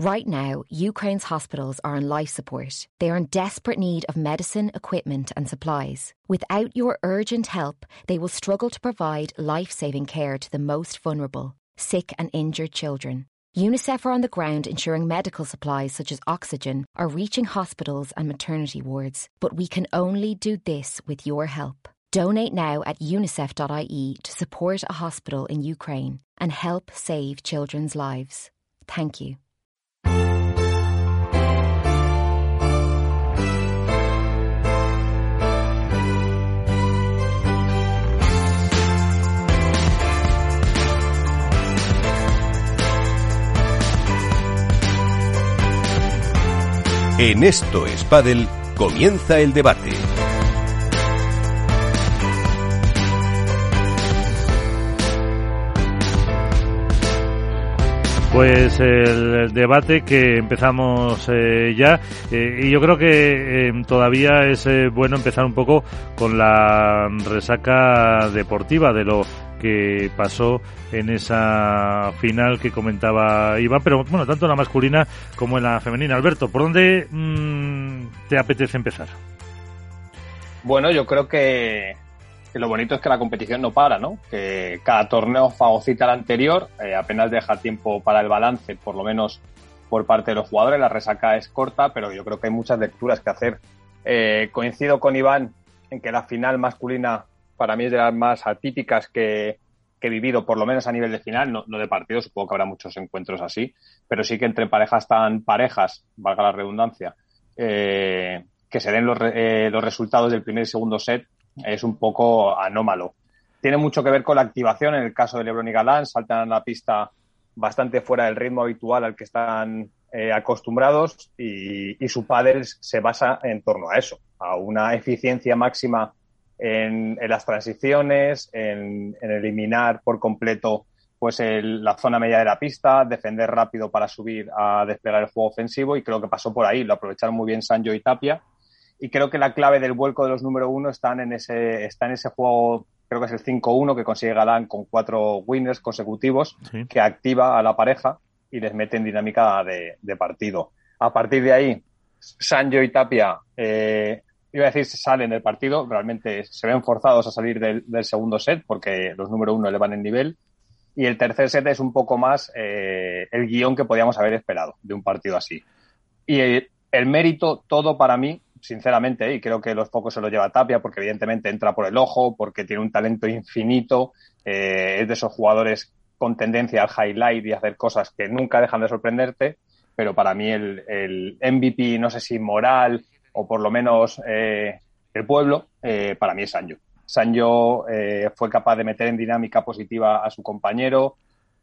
Right now, Ukraine's hospitals are on life support. They are in desperate need of medicine, equipment, and supplies. Without your urgent help, they will struggle to provide life saving care to the most vulnerable, sick and injured children. UNICEF are on the ground ensuring medical supplies such as oxygen are reaching hospitals and maternity wards, but we can only do this with your help. Donate now at unicef.ie to support a hospital in Ukraine and help save children's lives. Thank you. En esto es Padel, comienza el debate. Pues el debate que empezamos eh, ya eh, y yo creo que eh, todavía es bueno empezar un poco con la resaca deportiva de lo que pasó en esa final que comentaba Iván, pero bueno, tanto en la masculina como en la femenina. Alberto, ¿por dónde mm, te apetece empezar? Bueno, yo creo que lo bonito es que la competición no para, ¿no? Que cada torneo fagocita al anterior, eh, apenas deja tiempo para el balance, por lo menos por parte de los jugadores. La resaca es corta, pero yo creo que hay muchas lecturas que hacer. Eh, coincido con Iván en que la final masculina para mí es de las más atípicas que, he vivido, por lo menos a nivel de final, no, de partido, supongo que habrá muchos encuentros así, pero sí que entre parejas tan parejas, valga la redundancia, eh, que se den los, los resultados del primer y segundo set es un poco anómalo. Tiene mucho que ver con la activación. En el caso de Lebron y Galán, saltan a la pista bastante fuera del ritmo habitual al que están eh, acostumbrados y, su padre se basa en torno a eso, a una eficiencia máxima en, las transiciones, en, eliminar por completo pues la zona media de la pista, defender rápido para subir a desplegar el juego ofensivo y creo que pasó por ahí, lo aprovecharon muy bien Sancho y Tapia. Y creo que la clave del vuelco de los número uno están en ese, está en ese juego, creo que es el 5-1 que consigue Galán con cuatro winners consecutivos, que activa a la pareja y les mete en dinámica de, partido. A partir de ahí, Sancho y Tapia, eh, iba a decir, salen del partido, realmente se ven forzados a salir del, segundo set porque los número uno elevan el nivel. Y el tercer set es un poco más eh, el guion que podíamos haber esperado de un partido así. Y el mérito, todo para mí, sinceramente, y creo que los focos se los lleva Tapia, porque evidentemente entra por el ojo, porque tiene un talento infinito, eh, es de esos jugadores con tendencia al highlight y hacer cosas que nunca dejan de sorprenderte, pero para mí el, el MVP, no sé si moral o por lo menos eh, el pueblo, eh, para mí es Sancho. Sancho fue capaz de meter en dinámica positiva a su compañero,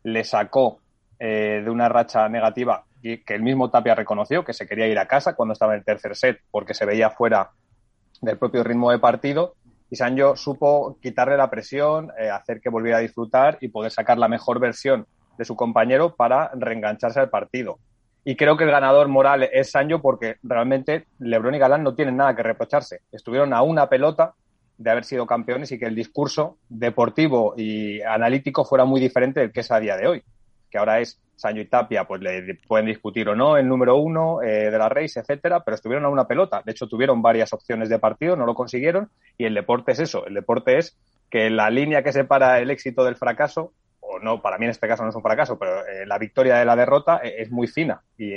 le sacó de una racha negativa que el mismo Tapia reconoció que se quería ir a casa cuando estaba en el tercer set porque se veía fuera del propio ritmo de partido y Sancho supo quitarle la presión, eh, hacer que volviera a disfrutar y poder sacar la mejor versión de su compañero para reengancharse al partido. Y creo que el ganador moral es Sancho porque realmente Lebron y Galán no tienen nada que reprocharse. Estuvieron a una pelota de haber sido campeones y que el discurso deportivo y analítico fuera muy diferente del que es a día de hoy, que ahora es Sancho y Tapia, pues le pueden discutir o no el número uno eh, de la race, etcétera, pero estuvieron a una pelota. De hecho, tuvieron varias opciones de partido, no lo consiguieron. Y el deporte es eso. El deporte es que la línea que separa el éxito del fracaso, o no, para mí en este caso no es un fracaso, pero eh, la victoria de la derrota eh, es, muy fina. Y,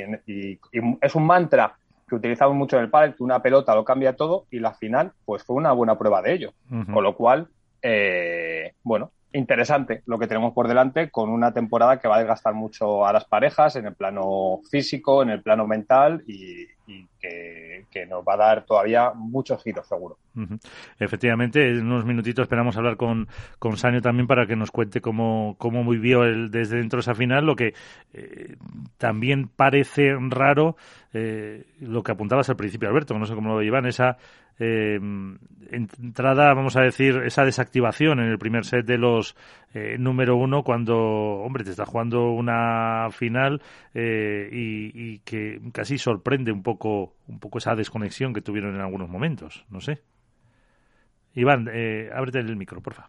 es un mantra que utilizamos mucho en el pádel, que una pelota lo cambia todo y la final, pues fue una buena prueba de ello. Con lo cual, bueno, interesante lo que tenemos por delante con una temporada que va a desgastar mucho a las parejas en el plano físico, en el plano mental y, que, nos va a dar todavía muchos giros, seguro. Efectivamente, en unos minutitos esperamos hablar con, con Sanio también para que nos cuente cómo, cómo vivió él desde dentro de esa final, lo que eh, también parece raro, eh, lo que apuntabas al principio, Alberto, no sé cómo lo llevan, esa eh, entrada, vamos a decir, esa desactivación en el primer set de los eh, número uno cuando, hombre, te está jugando una final eh, y, que casi sorprende un poco, un poco esa desconexión que tuvieron en algunos momentos, no sé. Iván, eh, ábrete el micro, porfa.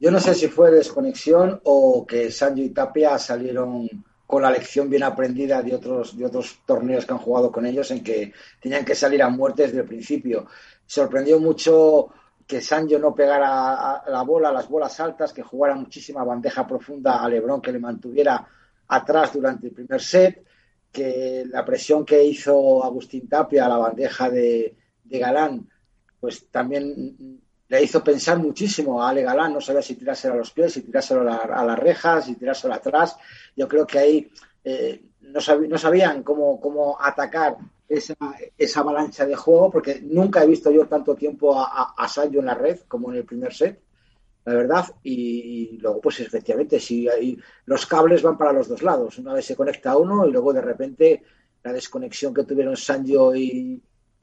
Yo no sé si fue desconexión o que Sancho y Tapia salieron con la lección bien aprendida de otros, de otros torneos que han jugado con ellos en que tenían que salir a muerte desde el principio. Sorprendió mucho que Sancho no pegara la bola, las bolas altas, que jugara muchísima bandeja profunda a Lebron, que le mantuviera atrás durante el primer set, que la presión que hizo Agustín Tapia a la bandeja de, Galán, pues también le hizo pensar muchísimo a Ale Galán, no sabía si tirárselo a los pies, si tirárselo a, las rejas, si tirárselo atrás. Yo creo que ahí eh, no, no, sabían cómo, cómo atacar esa, esa, avalancha de juego, porque nunca he visto yo tanto tiempo a, a, en la red como en el primer set, la verdad. Y, luego, pues efectivamente, si los cables van para los dos lados. Una vez se conecta uno y luego de repente la desconexión que tuvieron Sanjo y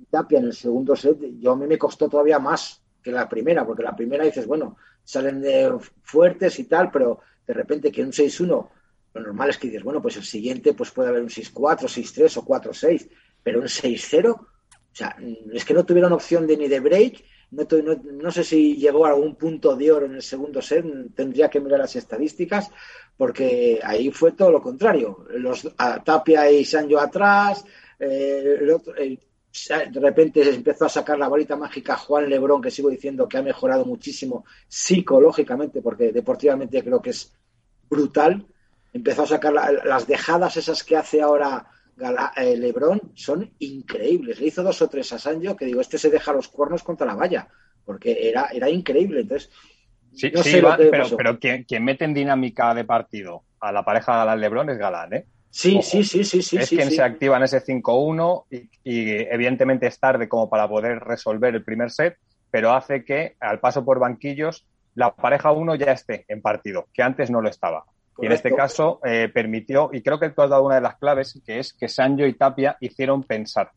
Tapia en el segundo set, yo a mí me costó todavía más que la primera, porque la primera dices, bueno, salen de fuertes y tal, pero de repente que un 6-1, lo normal es que dices, bueno, pues el siguiente pues puede haber un 6-4, 6-3 o 4-6 pero un 6-0, o sea, es que no tuvieron opción de ni de break, no, no, sé si llegó a algún punto de oro en el segundo set, tendría que mirar las estadísticas, porque ahí fue todo lo contrario. Los Tapia y Sanjo atrás, eh, de repente empezó a sacar la varita mágica Juan Lebrón, que sigo diciendo que ha mejorado muchísimo psicológicamente, porque deportivamente creo que es brutal. Empezó a sacar las dejadas esas que hace ahora eh, Lebron son increíbles. Le hizo dos o tres a Sancho que digo, este se deja los cuernos contra la valla, porque era, era increíble. Entonces, sí, pero, pero quien, mete en dinámica de partido a la pareja Galán-Lebron es Galán, ¿eh? Sí, sí, sí, sí, sí. Es quien se activa en ese 5-1 y, y, evidentemente es tarde como para poder resolver el primer set, pero hace que al paso por banquillos la pareja 1 ya esté en partido, que antes no lo estaba. Y en este caso eh, permitió, y creo que tú has dado una de las claves, que es que Sancho y Tapia hicieron pensar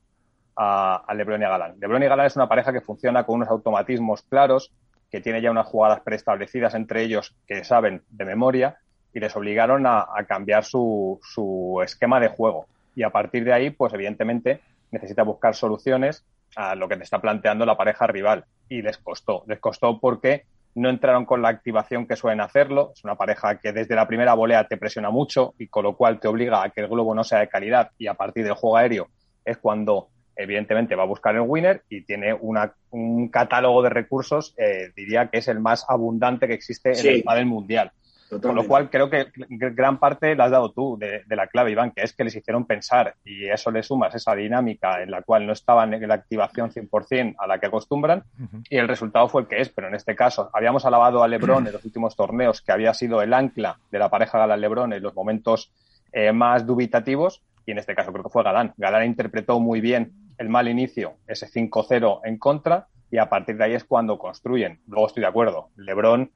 a, Lebron y a Galán. Lebron y Galán es una pareja que funciona con unos automatismos claros, que tiene ya unas jugadas preestablecidas entre ellos que saben de memoria y les obligaron a, cambiar su, su, esquema de juego. Y a partir de ahí, pues evidentemente necesita buscar soluciones a lo que te está planteando la pareja rival. Y les costó. Les costó porque no entraron con la activación que suelen hacerlo. Es una pareja que desde la primera volea te presiona mucho y con lo cual te obliga a que el globo no sea de calidad y a partir del juego aéreo es cuando evidentemente va a buscar el winner y tiene un catálogo de recursos, eh, diría que es el más abundante que existe en el pádel mundial. Con lo cual creo que gran parte la has dado tú de, la clave, Iván, que es que les hicieron pensar y eso le sumas esa dinámica en la cual no estaban en la activación 100% a la que acostumbran y el resultado fue el que es. Pero en este caso, habíamos alabado a Lebron en los últimos torneos, que había sido el ancla de la pareja Galán-Lebron en los momentos eh, más dubitativos y en este caso creo que fue Galán. Galán interpretó muy bien el mal inicio, ese 5-0 en contra y a partir de ahí es cuando construyen. Luego estoy de acuerdo. Lebron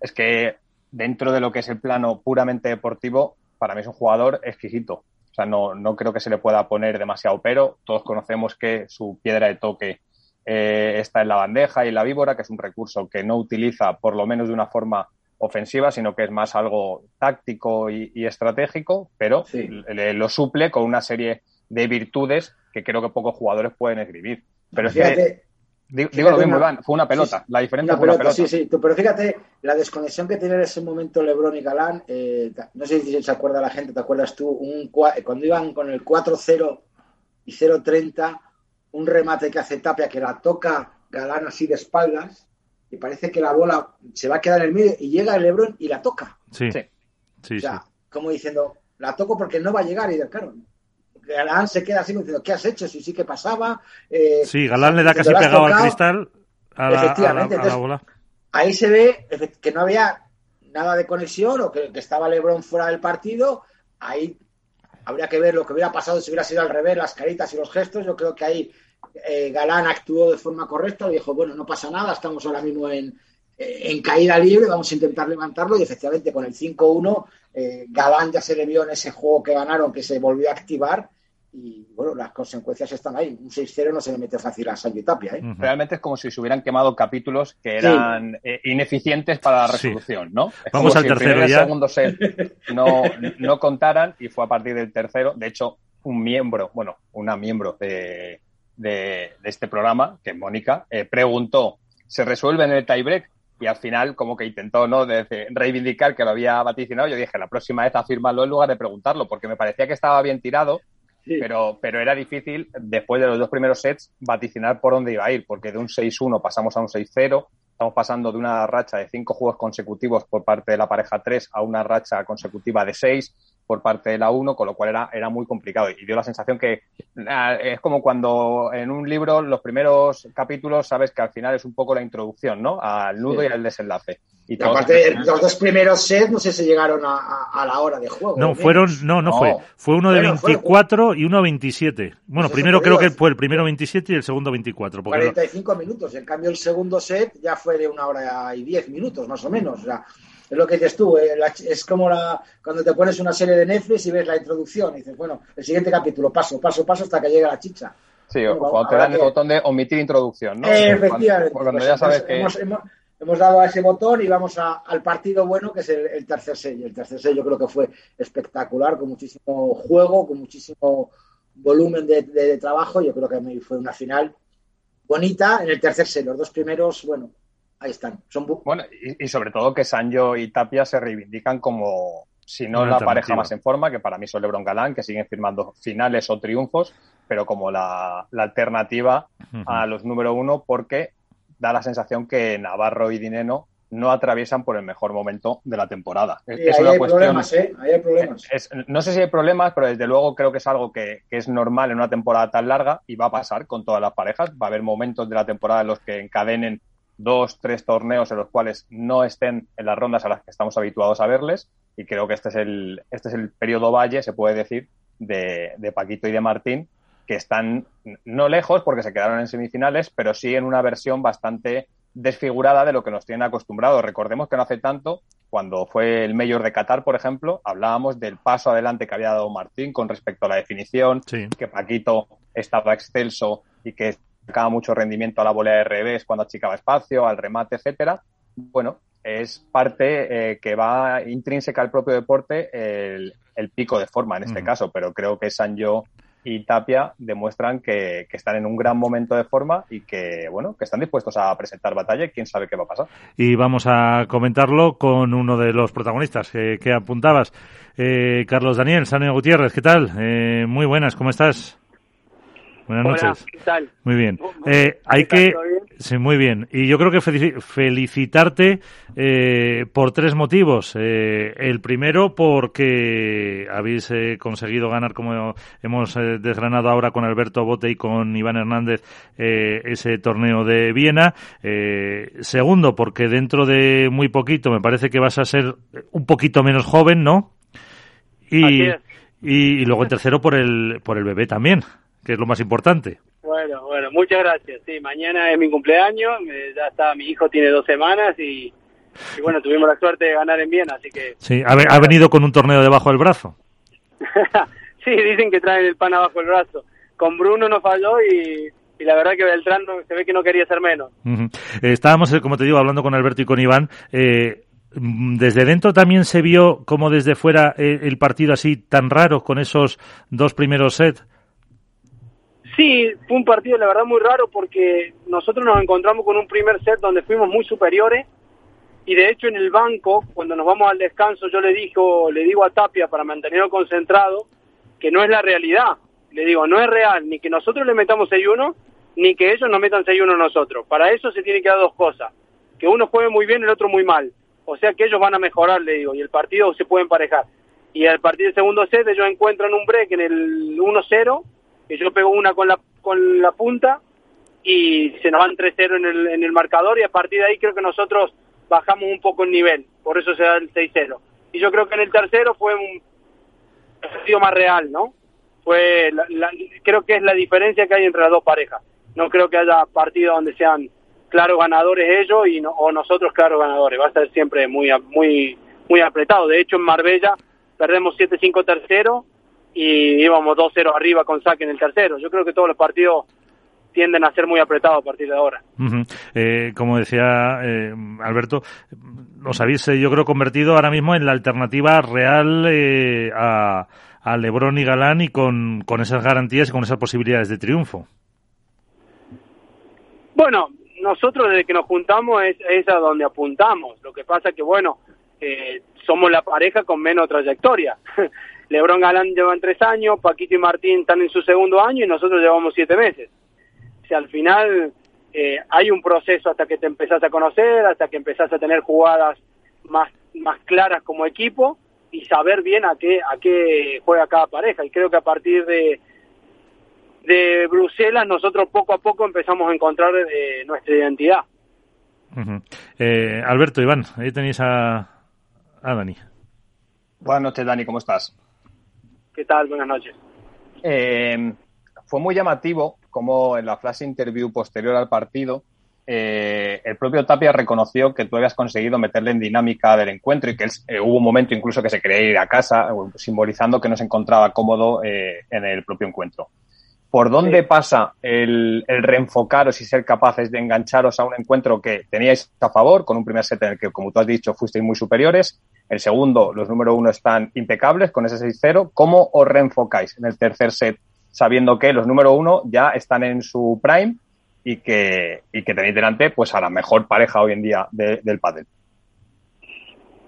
es que dentro de lo que es el plano puramente deportivo, para mí es un jugador exquisito. O sea, no, no creo que se le pueda poner demasiado pero. Todos conocemos que su piedra de toque eh, está en la bandeja y en la víbora, que es un recurso que no utiliza por lo menos de una forma ofensiva, sino que es más algo táctico y, estratégico, pero lo suple con una serie de virtudes que creo que pocos jugadores pueden escribir. Pero es que Digo, lo mismo, Iván, fue una pelota. la diferencia fue una pelota. Sí, sí, pero fíjate, la desconexión que tiene en ese momento Lebron y Galán, eh, no sé si se acuerda la gente, ¿te acuerdas tú? Un, cuando iban con el 4-0 y 0-30, un remate que hace Tapia que la toca Galán así de espaldas y parece que la bola se va a quedar en el medio y llega el Lebron y la toca. Sí, sí. sí o sea, como diciendo, la toco porque no va a llegar y del claro, Galán se queda así diciendo, ¿qué has hecho? Si sí que pasaba. Eh, sí, Galán le da casi pegado al cristal a la, bola. Ahí se ve que no había nada de conexión o que, estaba Lebron fuera del partido. Ahí habría que ver lo que hubiera pasado si hubiera sido al revés, las caritas y los gestos. Yo creo que ahí eh, Galán actuó de forma correcta y dijo, bueno, no pasa nada, estamos ahora mismo en, en caída libre, vamos a intentar levantarlo y efectivamente con el 5-1 eh, Galán ya se le vio en ese juego que ganaron que se volvió a activar y bueno, las consecuencias están ahí. Un 6-0 no se le mete fácil a Sancho Tapia. ¿eh? Realmente es como si se hubieran quemado capítulos que eran eh, ineficientes para la resolución, ¿no? Vamos al tercero el segundo set no, no contaran y fue a partir del tercero. De hecho, un miembro, bueno, una miembro de, de, este programa, que es Mónica, eh, preguntó, ¿se resuelve en el tiebreak? y al final como que intentó no de, reivindicar que lo había vaticinado. Yo dije, la próxima vez afírmalo en lugar de preguntarlo, porque me parecía que estaba bien tirado, pero, pero era difícil después de los dos primeros sets vaticinar por dónde iba a ir, porque de un 6-1 pasamos a un 6-0. Estamos pasando de una racha de cinco juegos consecutivos por parte de la pareja 3 a una racha consecutiva de 6 por parte de la 1, con lo cual era, era muy complicado. Y dio la sensación que ah, es como cuando en un libro los primeros capítulos sabes que al final es un poco la introducción, ¿no? Al nudo y al desenlace. Y aparte, los dos primeros sets no sé si llegaron a, la hora de juego. No, fueron, no, no, fue. Fue uno de 24 y uno 27. Bueno, pues primero creo que fue el primero 27 y el segundo 24. 45 minutos. En cambio, el segundo set ya fue de una hora y 10 minutos, más o menos. O sea, es lo que dices tú, eh, es como la, cuando te pones una serie de Netflix y ves la introducción y dices, bueno, el siguiente capítulo, paso, paso, paso hasta que llegue la chicha. Sí, cuando te dan el botón de omitir introducción, ¿no? efectivamente. Cuando, ya sabes que... hemos, dado a ese botón y vamos al partido bueno, que es el, tercer sello. El tercer sello creo que fue espectacular, con muchísimo juego, con muchísimo volumen de, de trabajo. Yo creo que fue una final bonita. En el tercer sello, los dos primeros, bueno, ahí están. Son bueno, y, sobre todo que Sancho y Tapia se reivindican como, si no la pareja más en forma, que para mí son Lebron Galán, que siguen firmando finales o triunfos, pero como la, alternativa a los número uno, porque da la sensación que Navarro y Dineno no atraviesan por el mejor momento de la temporada. es una hay Problemas, ¿eh? hay problemas. no sé si hay problemas, pero desde luego creo que es algo que, que, es normal en una temporada tan larga y va a pasar con todas las parejas. Va a haber momentos de la temporada en los que encadenen dos, tres torneos en los cuales no estén en las rondas a las que estamos habituados a verles. Y creo que este es el, este es el periodo valle, se puede decir, de, de Paquito y de Martín, que están no lejos porque se quedaron en semifinales, pero sí en una versión bastante desfigurada de lo que nos tienen acostumbrados. Recordemos que no hace tanto, cuando fue el Mayor de Qatar, por ejemplo, hablábamos del paso adelante que había dado Martín con respecto a la definición, que Paquito estaba excelso y que sacaba mucho rendimiento a la volea de revés cuando achicaba espacio, al remate, etcétera. Bueno, es parte eh, que va intrínseca al propio deporte el, pico de forma en este caso, pero creo que Sanjo y Tapia demuestran que, están en un gran momento de forma y que, bueno, que están dispuestos a presentar batalla y quién sabe qué va a pasar. Y vamos a comentarlo con uno de los protagonistas eh, que apuntabas, eh, Carlos Daniel, Sanio Gutiérrez, ¿qué tal? muy buenas, ¿cómo estás? Buenas noches. ¿qué tal? Muy bien. Eh, hay que. Sí, muy bien. Y yo creo que felicitarte eh, por tres motivos. Eh, el primero, porque habéis conseguido ganar, como hemos desgranado ahora con Alberto Bote y con Iván Hernández, ese torneo de Viena. segundo, porque dentro de muy poquito me parece que vas a ser un poquito menos joven, ¿no? Y, y, y luego en tercero, por el, por el bebé también que es lo más importante. Bueno, bueno, muchas gracias. Sí, mañana es mi cumpleaños, ya está, mi hijo tiene dos semanas y, bueno, tuvimos la suerte de ganar en Viena, así que... Sí, ha, venido con un torneo debajo del brazo. sí, dicen que traen el pan abajo del brazo. Con Bruno no falló y, la verdad que Beltrán se ve que no quería ser menos. Eh, estábamos, eh, como te digo, hablando con Alberto y con Iván. Eh, desde dentro también se vio como desde fuera el partido así tan raro con esos dos primeros sets. Sí, fue un partido la verdad muy raro porque nosotros nos encontramos con un primer set donde fuimos muy superiores y de hecho en el banco, cuando nos vamos al descanso, yo le digo, le digo a Tapia para mantenerlo concentrado que no es la realidad. Le digo, no es real ni que nosotros le metamos 6-1 ni que ellos nos metan 6-1 a nosotros. Para eso se tiene que dar dos cosas, que uno juegue muy bien y el otro muy mal. O sea que ellos van a mejorar, le digo, y el partido se puede emparejar. Y al partir del segundo set ellos encuentran un break en el 1-0 que yo pego una con la, con la punta y se nos van 3-0 en el, en el marcador y a partir de ahí creo que nosotros bajamos un poco el nivel, por eso se da el 6-0. Y yo creo que en el tercero fue un partido más real, ¿no? Fue creo que es la diferencia que hay entre las dos parejas. No creo que haya partido donde sean claros ganadores ellos y o nosotros claros ganadores. Va a ser siempre muy muy muy apretado. De hecho, en Marbella perdemos 7-5 tercero y íbamos 2-0 arriba con saque en el tercero. Yo creo que todos los partidos tienden a ser muy apretados a partir de ahora. Eh, como decía eh, Alberto, os habéis, eh, yo creo, convertido ahora mismo en la alternativa real a, a Lebron y Galán y con, con esas garantías y con esas posibilidades de triunfo. Bueno, nosotros desde que nos juntamos es, es a donde apuntamos. Lo que pasa que, bueno, eh, somos la pareja con menos trayectoria. Lebron Galán llevan tres años, Paquito y Martín están en su segundo año y nosotros llevamos siete meses. O sea, al final eh, hay un proceso hasta que te empezás a conocer, hasta que empezás a tener jugadas más, más claras como equipo y saber bien a qué, a qué juega cada pareja. Y creo que a partir de, de Bruselas nosotros poco a poco empezamos a encontrar eh, nuestra identidad. eh, Alberto, Iván, ahí tenéis a, a Dani. Buenas noches, Dani, ¿cómo estás? ¿Qué tal? Buenas noches. Eh, fue muy llamativo como en la flash interview posterior al partido, eh, el propio Tapia reconoció que tú habías conseguido meterle en dinámica del encuentro y que él, eh, hubo un momento incluso que se quería ir a casa, simbolizando que no se encontraba cómodo eh, en el propio encuentro. ¿Por dónde sí. pasa el, el, reenfocaros y ser capaces de engancharos a un encuentro que teníais a favor, con un primer set en el que, como tú has dicho, fuisteis muy superiores? El segundo, los número uno están impecables con ese 6-0. ¿Cómo os reenfocáis en el tercer set sabiendo que los número uno ya están en su prime y que, y que tenéis delante pues a la mejor pareja hoy en día de, del pádel.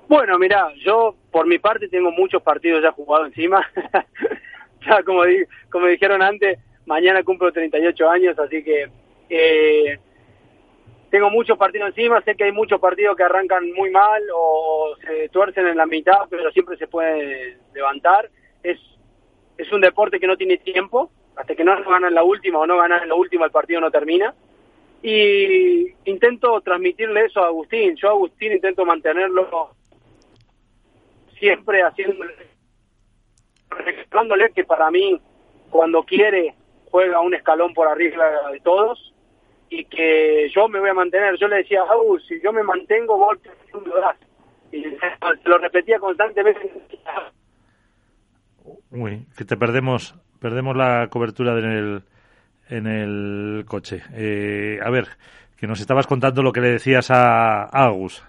Bueno, mira, yo por mi parte tengo muchos partidos ya jugados encima. ya como, di, como dijeron antes, mañana cumplo 38 años, así que eh, tengo muchos partidos encima. Sé que hay muchos partidos que arrancan muy mal o se tuercen en la mitad, pero siempre se puede levantar. Es es un deporte que no tiene tiempo, hasta que no ganan la última o no ganan la última el partido no termina. Y intento transmitirle eso a Agustín. Yo a Agustín intento mantenerlo siempre haciéndole, recordándole que para mí cuando quiere juega un escalón por arriba de todos y que yo me voy a mantener. Yo le decía Agus, si yo me mantengo, vos lo. Y se lo repetía constantemente Uy, que te perdemos, perdemos la cobertura en el, en el coche. Eh, a ver, que nos estabas contando lo que le decías a, a Agus.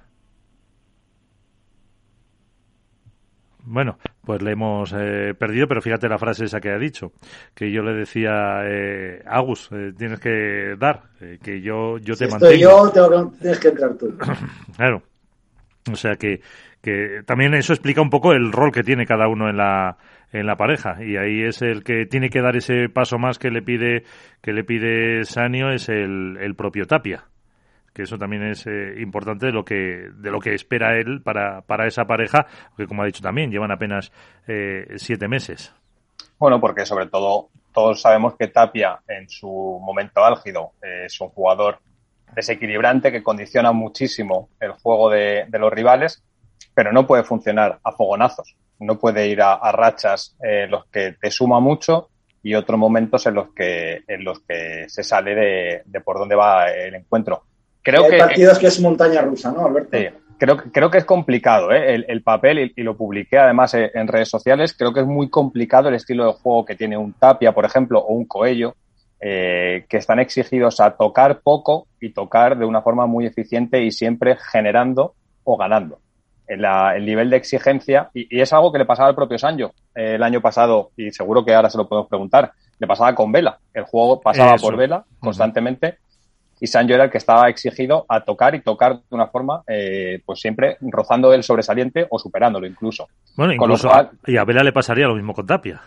Bueno, pues le hemos eh, perdido, pero fíjate la frase esa que ha dicho, que yo le decía, eh, Agus, eh, tienes que dar, eh, que yo, yo te mantengo. Estoy yo, tengo que, tienes que entrar tú. claro. O sea que, que también eso explica un poco el rol que tiene cada uno en la, en la pareja y ahí es el que tiene que dar ese paso más que le pide que le pide Sanio es el, el propio Tapia que eso también es eh, importante de lo que de lo que espera él para, para esa pareja que como ha dicho también llevan apenas eh, siete meses bueno porque sobre todo todos sabemos que Tapia en su momento álgido eh, es un jugador desequilibrante que condiciona muchísimo el juego de, de los rivales pero no puede funcionar a fogonazos no puede ir a, rachas eh, los que te suma mucho y otros momentos en los que en los que se sale de, de por dónde va el encuentro. Creo Hay que partidos que es montaña rusa, ¿no, Alberto? Sí, creo, creo que es complicado ¿eh? el, el, papel y, y, lo publiqué además en redes sociales. Creo que es muy complicado el estilo de juego que tiene un Tapia, por ejemplo, o un Coello, eh, que están exigidos a tocar poco y tocar de una forma muy eficiente y siempre generando o ganando la, el nivel de exigencia, y, y, es algo que le pasaba al propio Sancho eh, el año pasado, y seguro que ahora se lo podemos preguntar, le pasaba con Vela. El juego pasaba Eso. por Vela constantemente, uh -huh. Y Sancho era el que estaba exigido a tocar y tocar de una forma, eh, pues siempre rozando el sobresaliente o superándolo incluso. Bueno, incluso cual, y a Vela le pasaría lo mismo con Tapia.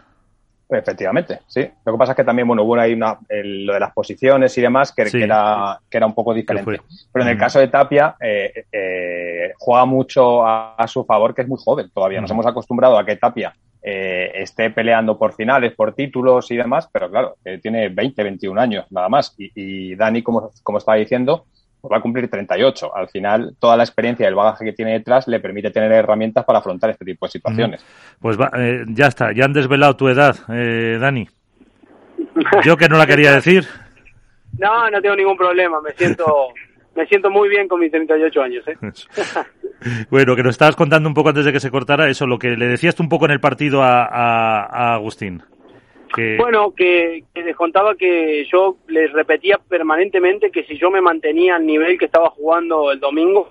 Efectivamente, sí. Lo que pasa es que también, bueno, hubo ahí una, el, lo de las posiciones y demás que, sí. que, era, que era un poco diferente. Pero en el caso de Tapia, eh, eh, juega mucho a, a, su favor, que es muy joven todavía. Nos hemos acostumbrado a que Tapia eh, esté peleando por finales, por títulos y demás, pero claro, tiene 20, 21 años nada más. Y, y Dani, como, como estaba diciendo, pues va a cumplir 38. Al final, toda la experiencia y el bagaje que tiene detrás le permite tener herramientas para afrontar este tipo de situaciones. Pues va, eh, ya está, ya han desvelado tu edad, eh, Dani. Yo que no la quería decir. No, no tengo ningún problema, me siento me siento muy bien con mis 38 años. ¿eh? bueno, que nos estabas contando un poco antes de que se cortara eso, lo que le decías tú un poco en el partido a, a, a Agustín. Que... Bueno, que, que, les contaba que yo les repetía permanentemente que si yo me mantenía al nivel que estaba jugando el domingo,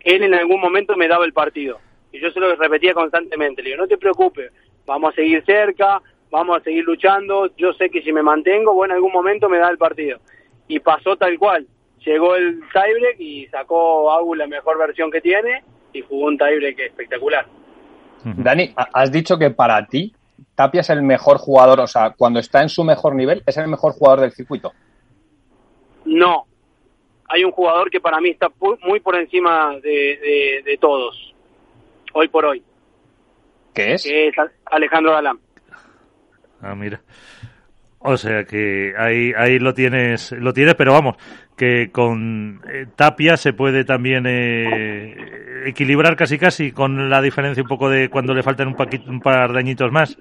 él en algún momento me daba el partido. Y yo se lo repetía constantemente. Le digo, no te preocupes, vamos a seguir cerca, vamos a seguir luchando. Yo sé que si me mantengo, bueno, en algún momento me da el partido. Y pasó tal cual. Llegó el tiebreak y sacó Agu la mejor versión que tiene y jugó un tiebreak espectacular. Dani, has dicho que para ti Tapia es el mejor jugador, o sea, cuando está en su mejor nivel, es el mejor jugador del circuito. No, hay un jugador que para mí está muy por encima de, de, todos, hoy por hoy. ¿Qué es? Que es Alejandro Galán. Ah, mira. O sea que ahí, ahí lo tienes, lo tienes, pero vamos, que con eh, Tapia se puede también eh, equilibrar casi casi con la diferencia un poco de cuando le faltan un, un par de añitos más.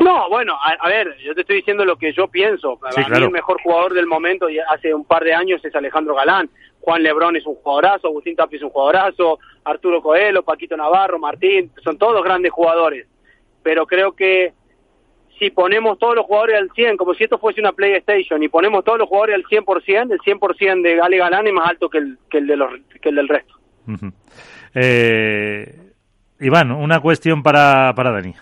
No, bueno, a, ver, yo te estoy diciendo lo que yo pienso. Para mí el mejor jugador del momento y hace un par de años es Alejandro Galán. Juan Lebrón es un jugadorazo, Agustín Tapia es un jugadorazo, Arturo Coelho, Paquito Navarro, Martín, son todos grandes jugadores. Pero creo que si ponemos todos los jugadores al 100, como si esto fuese una PlayStation, y ponemos todos los jugadores al 100%, el 100% de Gale Galán es más alto que el, que el, de los, que el del resto. eh, Iván, una cuestión para, para Dani.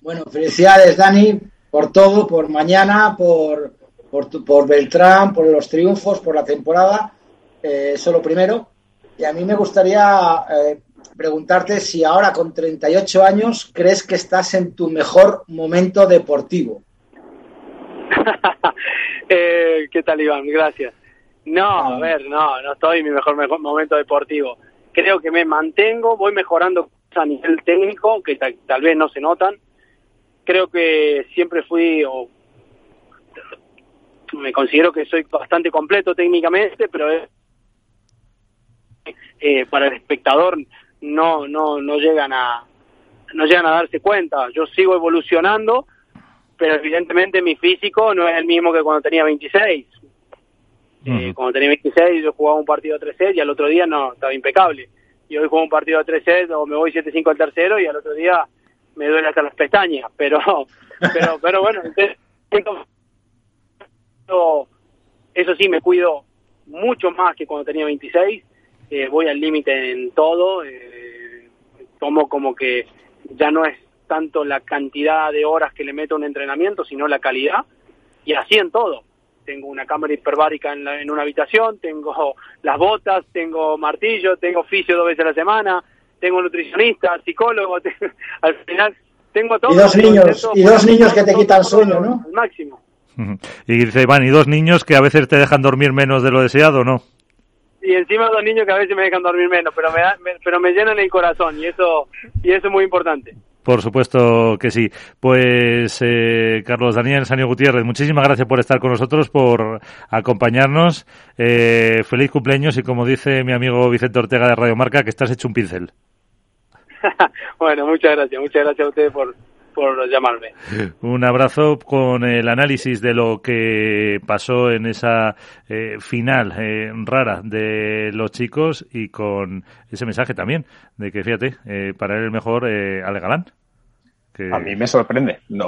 Bueno, felicidades, Dani, por todo, por mañana, por, por, por Beltrán, por los triunfos, por la temporada. Eh, eso lo primero. Y a mí me gustaría eh, preguntarte si ahora con 38 años crees que estás en tu mejor momento deportivo. eh, ¿Qué tal, Iván? Gracias. No, a ver, no, no estoy en mi mejor, mejor momento deportivo. Creo que me mantengo, voy mejorando a nivel técnico, que tal vez no se notan, creo que siempre fui o me considero que soy bastante completo técnicamente, pero eh, para el espectador no no no llegan a no llegan a darse cuenta. Yo sigo evolucionando, pero evidentemente mi físico no es el mismo que cuando tenía 26. Eh, cuando tenía 26 yo jugaba un partido 3 sets y al otro día no, estaba impecable. Y hoy juego un partido 3 sets o me voy 7-5 al tercero y al otro día me duele hasta las pestañas, pero pero pero bueno, eso sí me cuido mucho más que cuando tenía 26, eh, voy al límite en todo, eh, tomo como que ya no es tanto la cantidad de horas que le meto a un entrenamiento, sino la calidad, y así en todo. Tengo una cámara hiperbárica en, en una habitación, tengo las botas, tengo martillo, tengo oficio dos veces a la semana, tengo nutricionista, psicólogo, al final tengo todo. Y dos niños, y dos niños que te quitan sueño, ¿no? Al máximo. Y dice Iván, y dos niños que a veces te dejan dormir menos de lo deseado, ¿no? Y encima dos niños que a veces me dejan dormir menos, pero me, pero me llenan el corazón y eso, y eso es muy importante. Por supuesto que sí. Pues eh, Carlos Daniel Sanio Gutiérrez, muchísimas gracias por estar con nosotros, por acompañarnos. Eh, feliz cumpleaños y como dice mi amigo Vicente Ortega de Radio Marca, que estás hecho un pincel. bueno, muchas gracias, muchas gracias a ustedes por, por llamarme. Un abrazo con el análisis de lo que pasó en esa eh, final eh, rara de los chicos y con ese mensaje también de que, fíjate, eh, para él el mejor eh, Ale Galán. A mí me sorprende. No,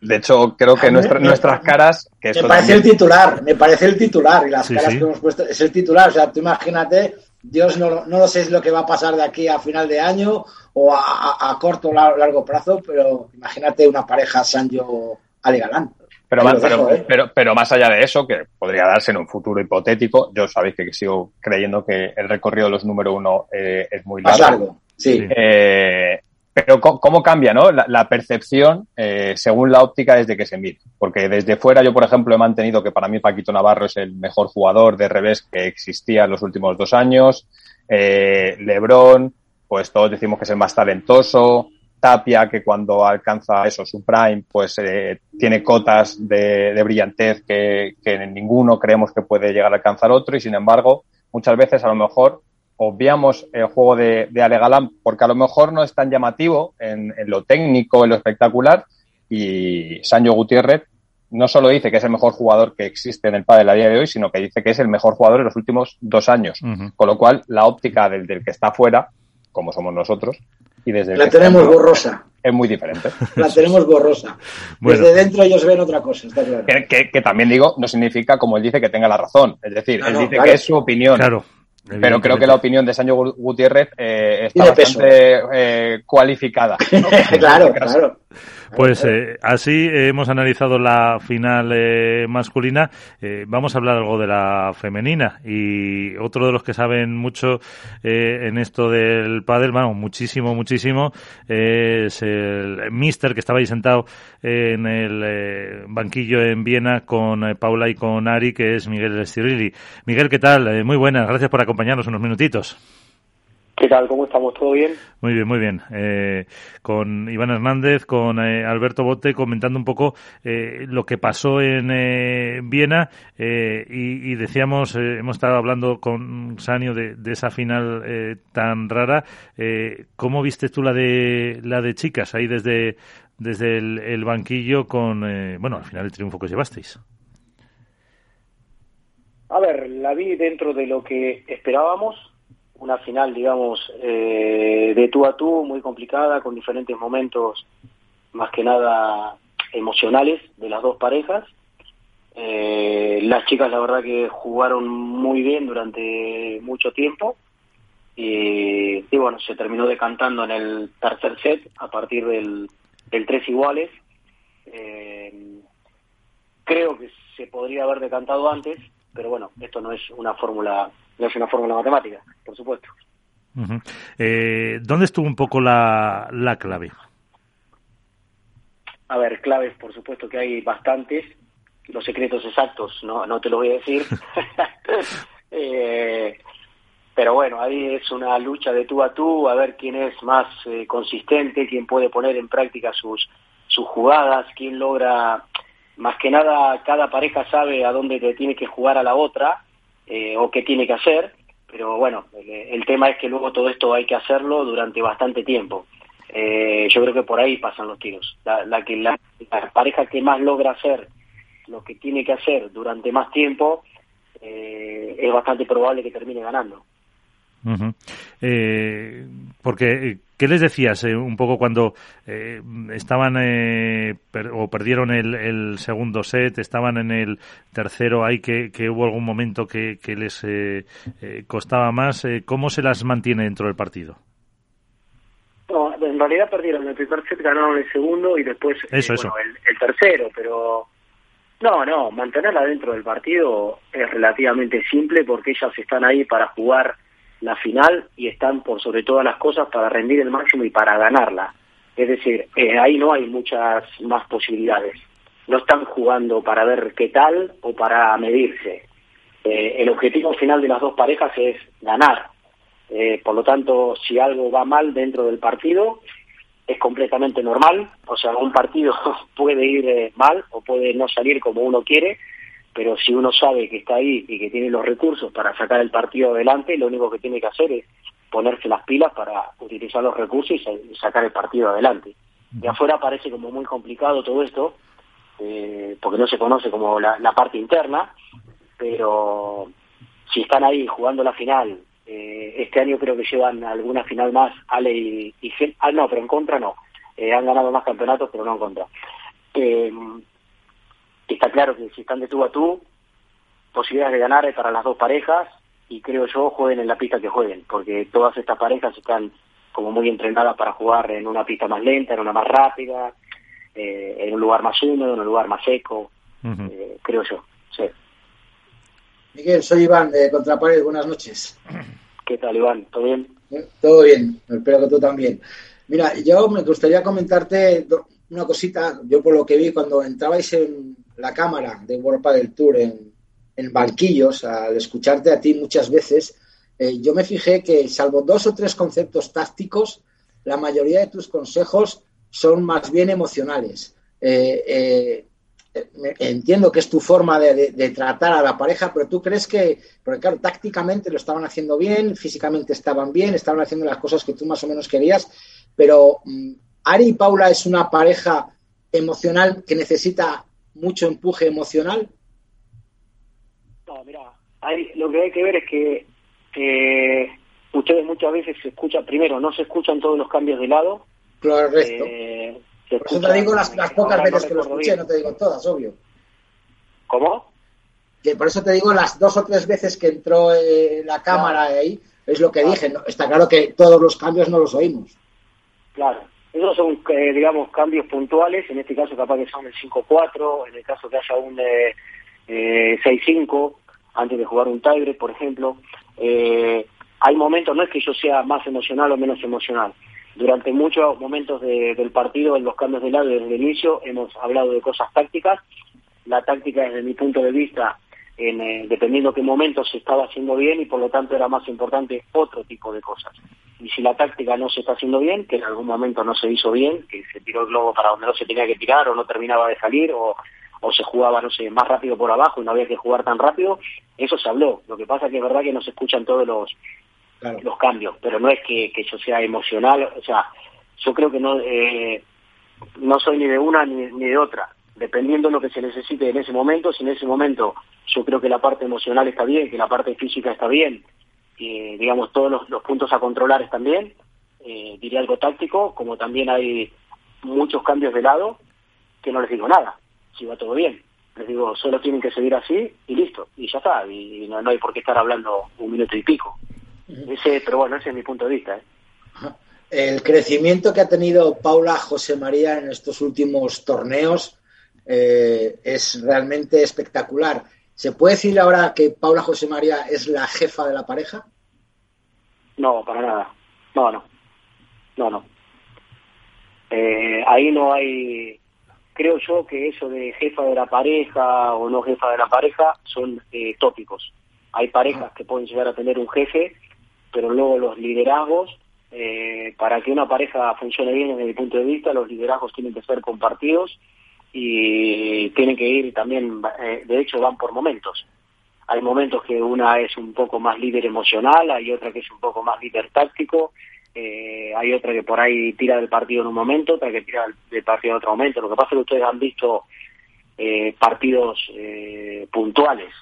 De, hecho, creo que nuestras caras. Que me parece el titular, me parece el titular y las caras que hemos puesto. Es el titular, o sea, tú imagínate Dios no, no lo sé lo que va a pasar de aquí a final de año o a, corto o largo plazo, pero imagínate una pareja Sancho Ale Galán. Pero más, ¿eh? pero, pero, más allá de eso, que podría darse en un futuro hipotético, yo sabéis que sigo creyendo que el recorrido de los número uno eh, es muy largo. Más largo, sí. Eh, pero ¿cómo cambia ¿no? la, percepción eh, según la óptica desde que se mide? Porque desde fuera yo, por ejemplo, he mantenido que para mí Paquito Navarro es el mejor jugador de revés que existía en los últimos dos años. Eh, Lebron, pues todos decimos que es el más talentoso. Tapia, que cuando alcanza eso, su prime, pues eh, tiene cotas de, de brillantez que, que ninguno creemos que puede llegar a alcanzar otro. Y sin embargo, muchas veces a lo mejor obviamos el juego de, de Ale Galán porque a lo mejor no es tan llamativo en, lo técnico, en lo espectacular y Sancho Gutiérrez no solo dice que es el mejor jugador que existe en el pádel a día de hoy, sino que dice que es el mejor jugador en los últimos dos años. Con lo cual, la óptica del, del, que está fuera, como somos nosotros, y desde la tenemos borrosa. Es muy diferente. La tenemos borrosa. Desde dentro ellos ven otra cosa, está claro. Que, también digo, no significa, como él dice, que tenga la razón. Es decir, él dice que es su opinión. Claro. Pero creo que la opinión de Sancho Gutiérrez eh, está bastante eh, cualificada. claro, claro. Pues eh, así hemos analizado la final eh, masculina. Eh, vamos a hablar algo de la femenina y otro de los que saben mucho en esto del pádel, bueno, muchísimo, muchísimo, es el Mister que estaba ahí sentado en el banquillo en Viena con Paula y con Ari, que es Miguel Cirilli. Miguel, ¿qué tal? muy buenas, gracias por acompañarnos unos minutitos. ¿Qué tal? ¿Cómo estamos? ¿Todo bien? Muy bien, muy bien. Eh, con Iván Hernández, con eh, Alberto Bote, comentando un poco eh, lo que pasó en Viena y, decíamos, hemos estado hablando con Sanio de, esa final tan rara. ¿Cómo viste tú la de la de chicas ahí desde desde el, el banquillo con, bueno, al final el triunfo que llevasteis? A ver, la vi dentro de lo que esperábamos una final, digamos, eh, de tú a tú, muy complicada, con diferentes momentos, más que nada emocionales de las dos parejas. Eh, las chicas, la verdad, que jugaron muy bien durante mucho tiempo. Y, bueno, se terminó decantando en el tercer set a partir del, del tres iguales. Eh, creo que se podría haber decantado antes, pero bueno, esto no es una fórmula no es una fórmula matemática, por supuesto. Eh, ¿Dónde estuvo un poco la, la clave? A ver, claves, por supuesto que hay bastantes. Los secretos exactos no, no te lo voy a decir. eh, pero bueno, ahí es una lucha de tú a tú, a ver quién es más eh, consistente, quién puede poner en práctica sus, sus jugadas, quién logra, más que nada, cada pareja sabe a dónde te tiene que jugar a la otra eh, o qué tiene que hacer, pero bueno, el, tema es que luego todo esto hay que hacerlo durante bastante tiempo. Eh, yo creo que por ahí pasan los tiros. La, que la, pareja que más logra hacer lo que tiene que hacer durante más tiempo eh, es bastante probable que termine ganando. eh, porque ¿Qué les decías eh, un poco cuando eh, estaban eh, o perdieron el, segundo set, estaban en el tercero, hay que, hubo algún momento que, les costaba más? ¿Cómo se las mantiene dentro del partido? No, en realidad perdieron el primer set, ganaron el segundo y después eso, El, el, tercero, pero no, no, mantenerla dentro del partido es relativamente simple porque ellas están ahí para jugar la final y están por sobre todas las cosas para rendir el máximo y para ganarla. Es decir, eh, ahí no hay muchas más posibilidades. No están jugando para ver qué tal o para medirse. Eh, el objetivo final de las dos parejas es ganar. Eh, por lo tanto, si algo va mal dentro del partido, es completamente normal. O sea, un partido puede ir mal o puede no salir como uno quiere, pero si uno sabe que está ahí y que tiene los recursos para sacar el partido adelante, lo único que tiene que hacer es ponerse las pilas para utilizar los recursos y, sacar el partido adelante. De afuera parece como muy complicado todo esto, eh, porque no se conoce como la, parte interna, pero si están ahí jugando la final, eh, este año creo que llevan alguna final más, Ale y, y ah, no, pero en contra no, eh, han ganado más campeonatos, pero no en contra está claro que si están de tú a tú, posibilidades de ganar para las dos parejas y creo yo jueguen en la pista que jueguen, porque todas estas parejas están como muy entrenadas para jugar en una pista más lenta, en una más rápida, eh, en un lugar más húmedo, en un lugar más seco, eh, creo yo. Sí. Miguel, soy Iván de Contrapared, buenas noches. ¿Qué tal, Iván? ¿Todo bien? Eh, todo bien, espero que tú también. Mira, yo me gustaría comentarte una cosita, yo por lo que vi cuando entrabais en, la cámara de World del Tour en, en, banquillos, al escucharte a ti muchas veces, eh, yo me fijé que salvo dos o tres conceptos tácticos, la mayoría de tus consejos son más bien emocionales. Eh, eh, entiendo que es tu forma de, tratar a la pareja, pero tú crees que, porque claro, tácticamente lo estaban haciendo bien, físicamente estaban bien, estaban haciendo las cosas que tú más o menos querías, pero mm, Ari y Paula es una pareja emocional que necesita mucho empuje emocional? No, mira, lo que hay que ver es que eh, ustedes muchas veces se escuchan, primero, no se escuchan todos los cambios de lado. Claro, el resto. Eh, por eso te digo las, pocas veces que lo escuché, no te digo todas, obvio. ¿Cómo? Que por eso te digo las dos o tres veces que entró eh, la cámara ahí, es lo que dije. está claro que todos los cambios no los oímos. Claro. Esos son, eh, digamos, cambios puntuales, en este caso capaz que son el 5-4, en el caso que haya un eh, eh, 6-5, antes de jugar un Tigre, por ejemplo. Eh, hay momentos, no es que yo sea más emocional o menos emocional. Durante muchos momentos del partido, en los cambios de lado desde el inicio, hemos hablado de cosas tácticas. La táctica, desde mi punto de vista, en, eh, dependiendo qué momento se estaba haciendo bien y por lo tanto era más importante otro tipo de cosas. Y si la táctica no se está haciendo bien, que en algún momento no se hizo bien, que se tiró el globo para donde no se tenía que tirar o no terminaba de salir o, o se jugaba, no sé, más rápido por abajo y no había que jugar tan rápido, eso se habló. Lo que pasa es que es verdad que no se escuchan todos los, los cambios, pero no es que, que yo sea emocional, o sea, yo creo que no, eh, no soy ni de una ni, ni de otra dependiendo de lo que se necesite en ese momento, si en ese momento yo creo que la parte emocional está bien, que la parte física está bien, que digamos todos los, puntos a controlar están bien, eh, diría algo táctico, como también hay muchos cambios de lado, que no les digo nada, si va todo bien. Les digo, solo tienen que seguir así y listo, y ya está, y no, hay por qué estar hablando un minuto y pico. Ese, pero bueno, ese es mi punto de vista. ¿eh? El crecimiento que ha tenido Paula José María en estos últimos torneos eh, es realmente espectacular. ¿Se puede decir ahora que Paula José María es la jefa de la pareja? No, para nada. No, no. No, no. Eh, ahí no hay. Creo yo que eso de jefa de la pareja o no jefa de la pareja son eh, tópicos. Hay parejas que pueden llegar a tener un jefe, pero luego los liderazgos, para que una pareja funcione bien desde mi punto de vista, los liderazgos tienen que ser compartidos y tienen que ir también, eh, de hecho van por momentos. Hay momentos que una es un poco más líder emocional, hay otra que es un poco más líder táctico, eh, hay otra que por ahí tira del partido en un momento, otra que tira del partido en otro momento. Lo que pasa es que ustedes han visto eh, partidos puntuales.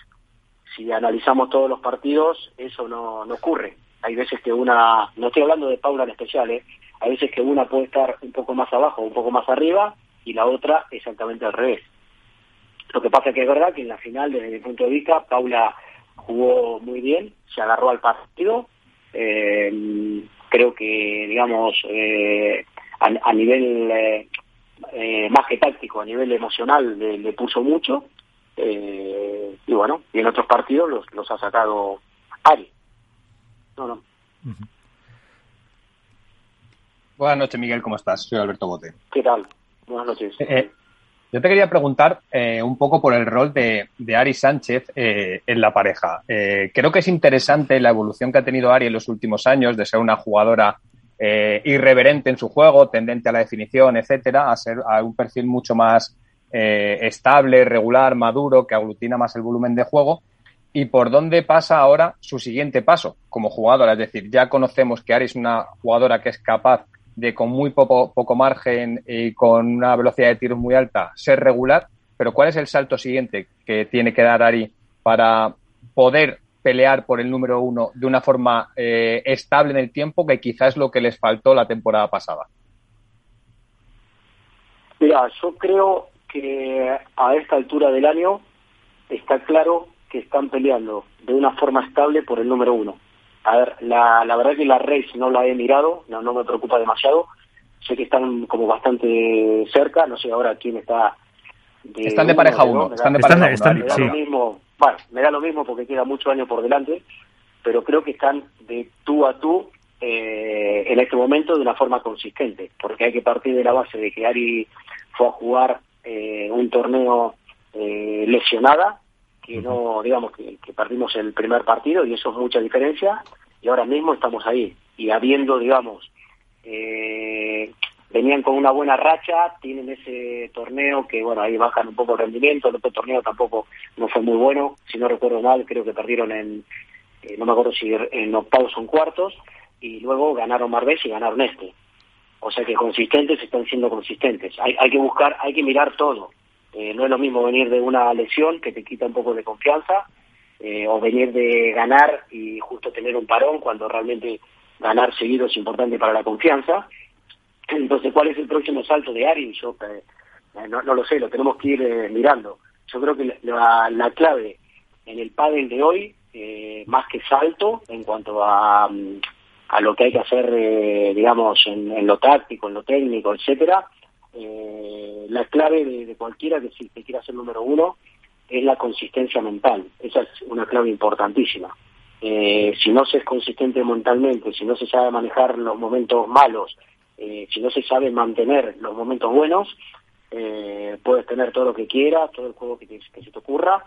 Si analizamos todos los partidos, eso no, no ocurre. Hay veces que una, no estoy hablando de Paula en especial, hay veces que una puede estar un poco más abajo, un poco más arriba, y la otra exactamente al revés. Lo que pasa es que es verdad que en la final, desde mi punto de vista, Paula jugó muy bien, se agarró al partido. Eh, creo que, digamos, eh, a, nivel eh, eh, más que táctico, a nivel emocional, le, puso mucho. y bueno, y en otros partidos los, los ha sacado Ari. No, no. Buenas noches, Miguel, ¿cómo estás? Soy Alberto Bote. ¿Qué tal? Buenas noches. Eh, eh, yo te quería preguntar eh, un poco por el rol de, Ari Sánchez en la pareja. creo que es interesante la evolución que ha tenido Ari en los últimos años de ser una jugadora irreverente en su juego, tendente a la definición, etcétera, a ser a un perfil mucho más estable, regular, maduro, que aglutina más el volumen de juego. ¿Y por dónde pasa ahora su siguiente paso como jugadora? Es decir, ya conocemos que Ari es una jugadora que es capaz de con muy poco, poco margen y con una velocidad de tiros muy alta ser regular, pero ¿cuál es el salto siguiente que tiene que dar Ari para poder pelear por el número uno de una forma eh, estable en el tiempo, que quizás es lo que les faltó la temporada pasada? Mira, yo creo que a esta altura del año está claro que están peleando de una forma estable por el número uno. A ver, la, la verdad que la race no la he mirado, no, no me preocupa demasiado. Sé que están como bastante cerca, no sé ahora quién está. están de pareja uno, están de pareja uno. me da lo mismo, bueno, me da lo mismo porque queda mucho año por delante, pero creo que están de tú a tú eh, en este momento de una forma consistente, porque hay que partir de la base de que Ari fue a jugar eh, un torneo eh, lesionada, que no, digamos, que, que, perdimos el primer partido y eso es mucha diferencia y ahora mismo estamos ahí y habiendo, digamos, eh, venían con una buena racha, tienen ese torneo que, bueno, ahí bajan un poco el rendimiento, el otro torneo tampoco no fue muy bueno, si no recuerdo mal, creo que perdieron en, eh, no me acuerdo si en octavos o en cuartos, y luego ganaron Marbella y ganaron este. O sea que consistentes están siendo consistentes. Hay, hay que buscar, hay que mirar todo. Eh, no es lo mismo venir de una lesión que te quita un poco de confianza eh, o venir de ganar y justo tener un parón cuando realmente ganar seguido es importante para la confianza. Entonces, ¿cuál es el próximo salto de Ari? Yo eh, no, lo sé, lo tenemos que ir mirando. Yo creo que la, la clave en el pádel de hoy, más que salto en cuanto a, mm, a lo que hay que hacer, digamos, en, lo táctico, en lo técnico, etcétera, eh, la clave de, cualquiera que, si, quiera ser número uno es la consistencia mental. Esa es una clave importantísima. Eh, si no se es consistente mentalmente, si no se sabe manejar los momentos malos, eh, si no se sabe mantener los momentos buenos, eh, puedes tener todo lo que quieras, todo el juego que se te ocurra,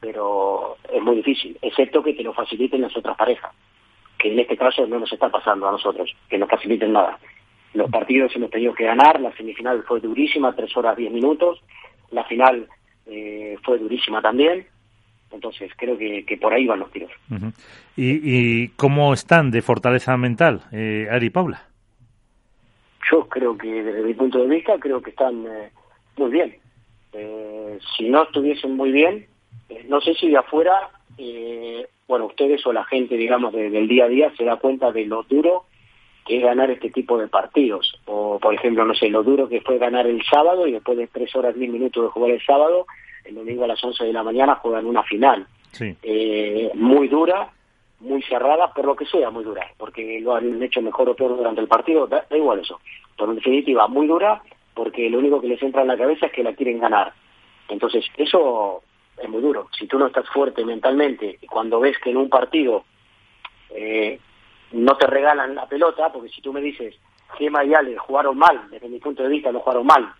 pero es muy difícil, excepto que te lo faciliten las otras parejas, que en este caso no nos está pasando a nosotros, que nos faciliten nada. Los partidos hemos tenido que ganar, la semifinal fue durísima, tres horas diez minutos, la final eh, fue durísima también, entonces creo que, por ahí van los tiros. ¿Y, ¿Y, cómo están de fortaleza mental, eh, Ari y Paula? Yo creo que desde mi punto de vista creo que están eh, muy bien. Eh, si no estuviesen muy bien, eh, no sé si de afuera, eh, bueno, ustedes o la gente, digamos, del día a día se da cuenta de lo duro que es ganar este tipo de partidos. O, por ejemplo, no sé, lo duro que fue ganar el sábado y después de tres horas, diez minutos de jugar el sábado, el domingo a las once de la mañana juegan una final. Eh, muy dura, muy cerrada, por lo que sea muy dura, porque lo han hecho mejor o peor durante el partido, da, da igual eso. Pero en definitiva, muy dura, porque lo único que les entra en la cabeza es que la quieren ganar. Entonces, eso es muy duro. Si tú no estás fuerte mentalmente y cuando ves que en un partido eh, no te regalan la pelota, porque si tú me dices, Gema y Ale jugaron mal, desde mi punto de vista no jugaron mal.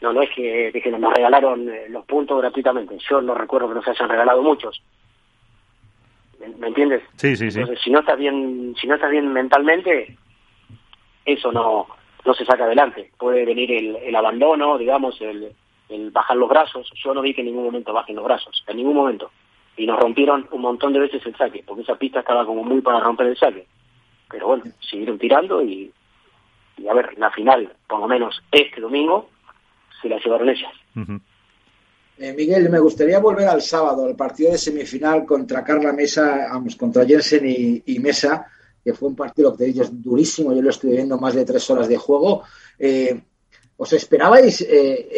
No, no es que, que nos regalaron eh, los puntos gratuitamente. Yo no recuerdo que nos hayan regalado muchos. ¿Me, entiendes? Sí, sí, sí. Entonces, si no estás bien, si no estás bien mentalmente, eso no, no se saca adelante. Puede venir el, el abandono, digamos, el, el bajar los brazos. Yo no vi que en ningún momento bajen los brazos, en ningún momento. Y nos rompieron un montón de veces el saque, porque esa pista estaba como muy para romper el saque. Pero bueno, siguieron tirando y, y a ver, la final, por lo menos este domingo, se la llevaron ellas. Eh, Miguel, me gustaría volver al sábado, al partido de semifinal contra Carla Mesa, vamos, contra Jensen y, Mesa, que fue un partido que te digo es durísimo, yo lo estuve viendo más de tres horas de juego. Eh, ¿Os esperabais eh,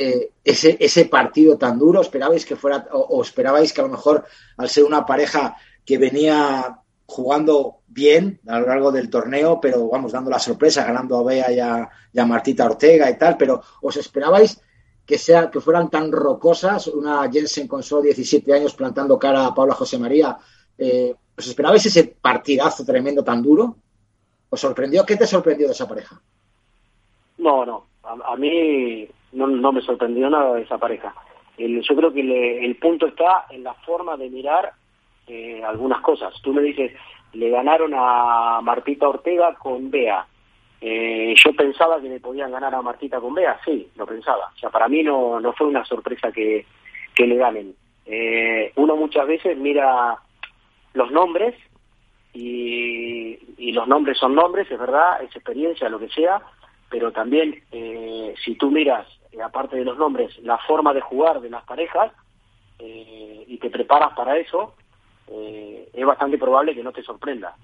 eh, ese, ese partido tan duro? ¿Esperabais que fuera, o, esperabais que a lo mejor, al ser una pareja que venía jugando bien a lo largo del torneo, pero vamos, dando la sorpresa, ganando a Bea y a, Martita Ortega y tal, pero ¿os esperabais que, sea, que fueran tan rocosas? Una Jensen con solo 17 años plantando cara a Paula José María. Eh, ¿Os esperabais ese partidazo tremendo tan duro? ¿Os sorprendió? ¿Qué te sorprendió de esa pareja? No, no, a, mí no, no, me sorprendió nada de esa pareja. yo creo que el punto está en la forma de mirar eh, algunas cosas. Tú me dices, le ganaron a Martita Ortega con Bea. Eh, yo pensaba que le podían ganar a Martita con Bea, sí, lo pensaba. O sea, para mí no, no fue una sorpresa que, que le ganen. Eh, uno muchas veces mira los nombres y, y los nombres son nombres, es verdad, es experiencia, lo que sea, pero también eh, si tú miras, eh, aparte de los nombres, la forma de jugar de las parejas eh, y te preparas para eso, es bastante probable que no te sorprenda.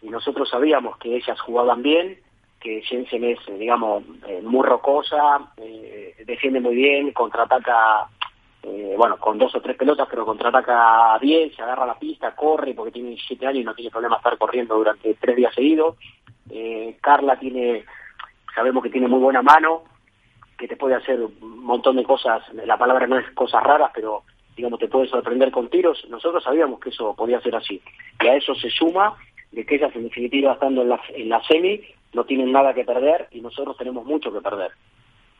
Y nosotros sabíamos que ellas jugaban bien, que Jensen es, digamos, muy rocosa, defiende muy bien, contraataca, bueno, con dos o tres pelotas, pero contraataca bien, se agarra la pista, corre, porque tiene 17 años y no tiene problema estar corriendo durante tres días seguidos. Carla tiene sabemos que tiene muy buena mano, que te puede hacer un montón de cosas, la palabra no es cosas raras, pero digamos te puede sorprender con tiros, nosotros sabíamos que eso podía ser así. Y a eso se suma de que ellas en definitiva estando en la, en la semi no tienen nada que perder y nosotros tenemos mucho que perder.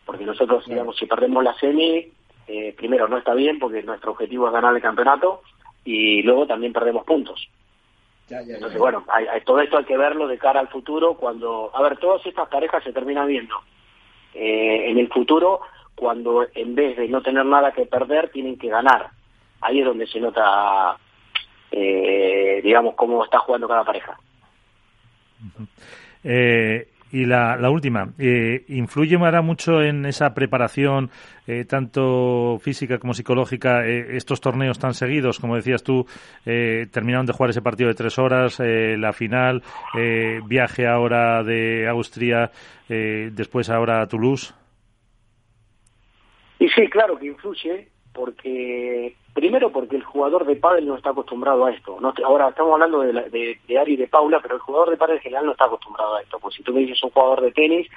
Porque nosotros, digamos, si perdemos la semi, eh, primero no está bien porque nuestro objetivo es ganar el campeonato y luego también perdemos puntos. Entonces, bueno, hay, todo esto hay que verlo de cara al futuro cuando, a ver, todas estas parejas se terminan viendo. Eh, en el futuro, cuando en vez de no tener nada que perder, tienen que ganar. Ahí es donde se nota, eh, digamos, cómo está jugando cada pareja. eh, y la, última, eh, ¿influye Mara mucho en esa preparación, eh, tanto física como psicológica, eh, estos torneos tan seguidos? Como decías tú, terminaron de jugar ese partido de tres horas, la final, viaje ahora de Austria, después ahora a Toulouse. Y sí, claro que influye, porque primero porque el jugador de pádel no está acostumbrado a esto. No, ahora estamos hablando de, de, de, Ari y de Paula, pero el jugador de pádel en general no está acostumbrado a esto. Pues si tú me dices un jugador de tenis,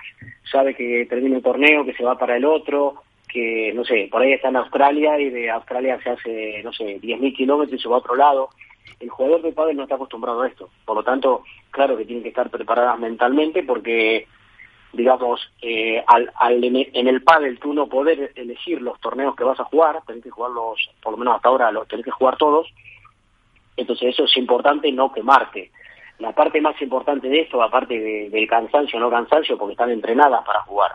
sabe que termina el torneo, que se va para el otro, que no sé, por ahí está en Australia y de Australia se hace, no sé, 10.000 kilómetros y se va a otro lado. El jugador de pádel no está acostumbrado a esto. Por lo tanto, claro que tienen que estar preparadas mentalmente porque digamos, eh, al, al, en el pádel tú no poder elegir los torneos que vas a jugar, tenés que jugarlos, por lo menos hasta ahora, los tenés que jugar todos, entonces eso es importante no quemarte. La parte más importante de esto, aparte de, del cansancio no cansancio, porque están entrenadas para jugar,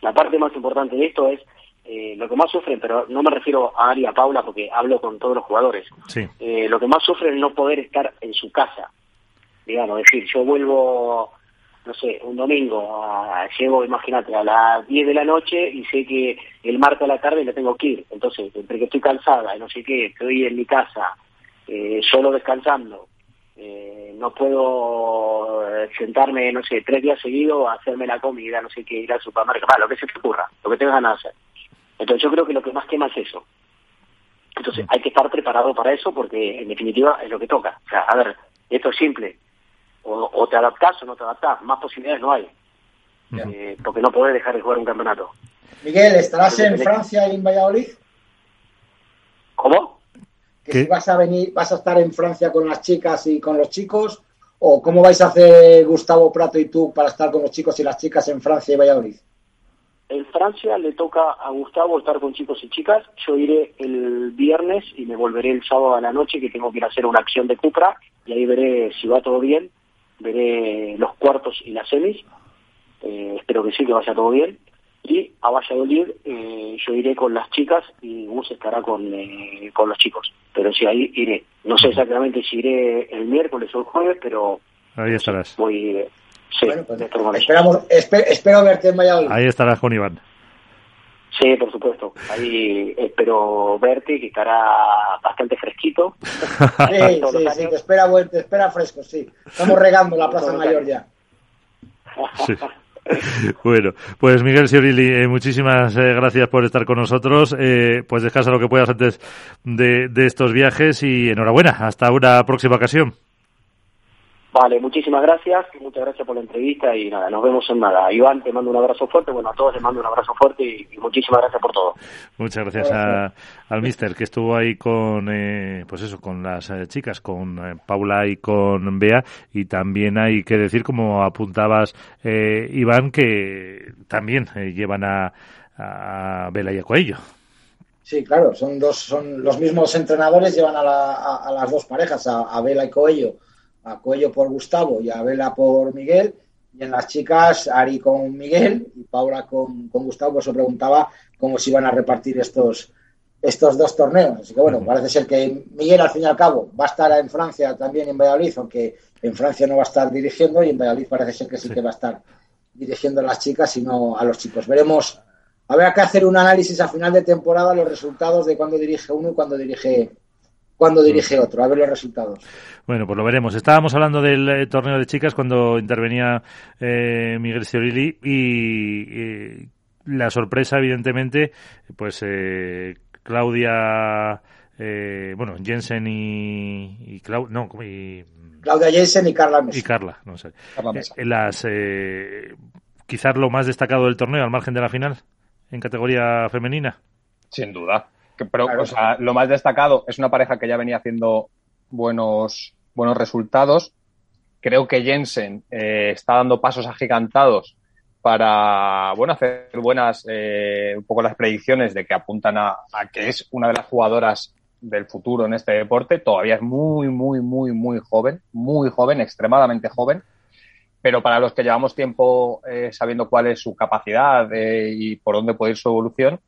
la parte más importante de esto es eh, lo que más sufren, pero no me refiero a Ari a Paula porque hablo con todos los jugadores, sí. eh, lo que más sufren es no poder estar en su casa, digamos, es decir, yo vuelvo no sé, un domingo, a, llego, imagínate, a las 10 de la noche y sé que el martes a la tarde le tengo que ir. Entonces, entre que estoy cansada y no sé qué, estoy en mi casa, eh, solo descansando, eh, no puedo eh, sentarme, no sé, tres días seguidos a hacerme la comida, no sé qué, ir al supermercado, lo que se te ocurra, lo que tengas ganas de hacer. Entonces, yo creo que lo que más quema es eso. Entonces, hay que estar preparado para eso porque, en definitiva, es lo que toca. O sea, a ver, esto es simple o, o, te adaptás o no te adaptás, más posibilidades no hay, eh, porque no podés dejar de jugar un campeonato. Miguel, ¿estarás en Francia y en Valladolid? ¿Cómo? Que si vas a venir, vas a estar en Francia con las chicas y con los chicos, o cómo vais a hacer Gustavo Prato y tú para estar con los chicos y las chicas en Francia y Valladolid. En Francia le toca a Gustavo estar con chicos y chicas. Yo iré el viernes y me volveré el sábado a la noche que tengo que ir a hacer una acción de Cupra y ahí veré si va todo bien veré los cuartos y las semis, eh, espero que sí, que vaya todo bien, y a Valladolid eh, yo iré con las chicas y Gus estará con, eh, con los chicos, pero sí, ahí iré. No sé exactamente si iré el miércoles o el jueves, pero ahí estarás. Voy, sí, bueno, pues, esperamos, esper, espero verte en Valladolid. Ahí estarás con Iván. Sí, por supuesto. Ahí espero verte, que estará bastante fresquito. Sí, sí, sí, te espera, te espera fresco, sí. Estamos regando la Plaza Mayor ya. Sí. Bueno, pues Miguel Siorilli, eh, muchísimas eh, gracias por estar con nosotros. Eh, pues descansa lo que puedas antes de, de estos viajes y enhorabuena. Hasta una próxima ocasión. Vale, muchísimas gracias, muchas gracias por la entrevista y nada, nos vemos en nada. Iván, te mando un abrazo fuerte, bueno, a todos les mando un abrazo fuerte y, y muchísimas gracias por todo. Muchas gracias, a, al mister que estuvo ahí con, eh, pues eso, con las eh, chicas, con eh, Paula y con Bea y también hay que decir, como apuntabas, eh, Iván, que también llevan a, a Bela y a Coello. Sí, claro, son dos, son los mismos entrenadores, llevan a, la, a, a las dos parejas, a, a Vela y Coello a Cuello por Gustavo y a Vela por Miguel. Y en las chicas, Ari con Miguel y Paula con, con Gustavo, pues se preguntaba cómo se iban a repartir estos, estos dos torneos. Así que bueno, parece ser que Miguel al fin y al cabo va a estar en Francia también en Valladolid, aunque en Francia no va a estar dirigiendo y en Valladolid parece ser que sí, sí. que va a estar dirigiendo a las chicas y no a los chicos. Veremos, habrá que hacer un análisis a final de temporada los resultados de cuando dirige uno y cuando dirige cuando dirige otro, a ver los resultados. Bueno, pues lo veremos. Estábamos hablando del eh, torneo de chicas cuando intervenía eh, Miguel Ciorilli y eh, la sorpresa, evidentemente, pues eh, Claudia, bueno, Jensen y, y, Clau, no, y Claudia Jensen y Carla Mesa. Y Carla, no sé. Carla Mesa. las, quizás lo más destacado del torneo, al margen de la final, en categoría femenina. Sin duda pero claro. o sea, lo más destacado es una pareja que ya venía haciendo buenos, buenos resultados. Creo que Jensen eh, está dando pasos agigantados para bueno hacer buenas eh, un poco las predicciones de que apuntan a, a, que es una de las jugadoras del futuro en este deporte. Todavía es muy, muy, muy, muy joven, muy joven, extremadamente joven. Pero para los que llevamos tiempo eh, sabiendo cuál es su capacidad eh, y por dónde puede ir su evolución,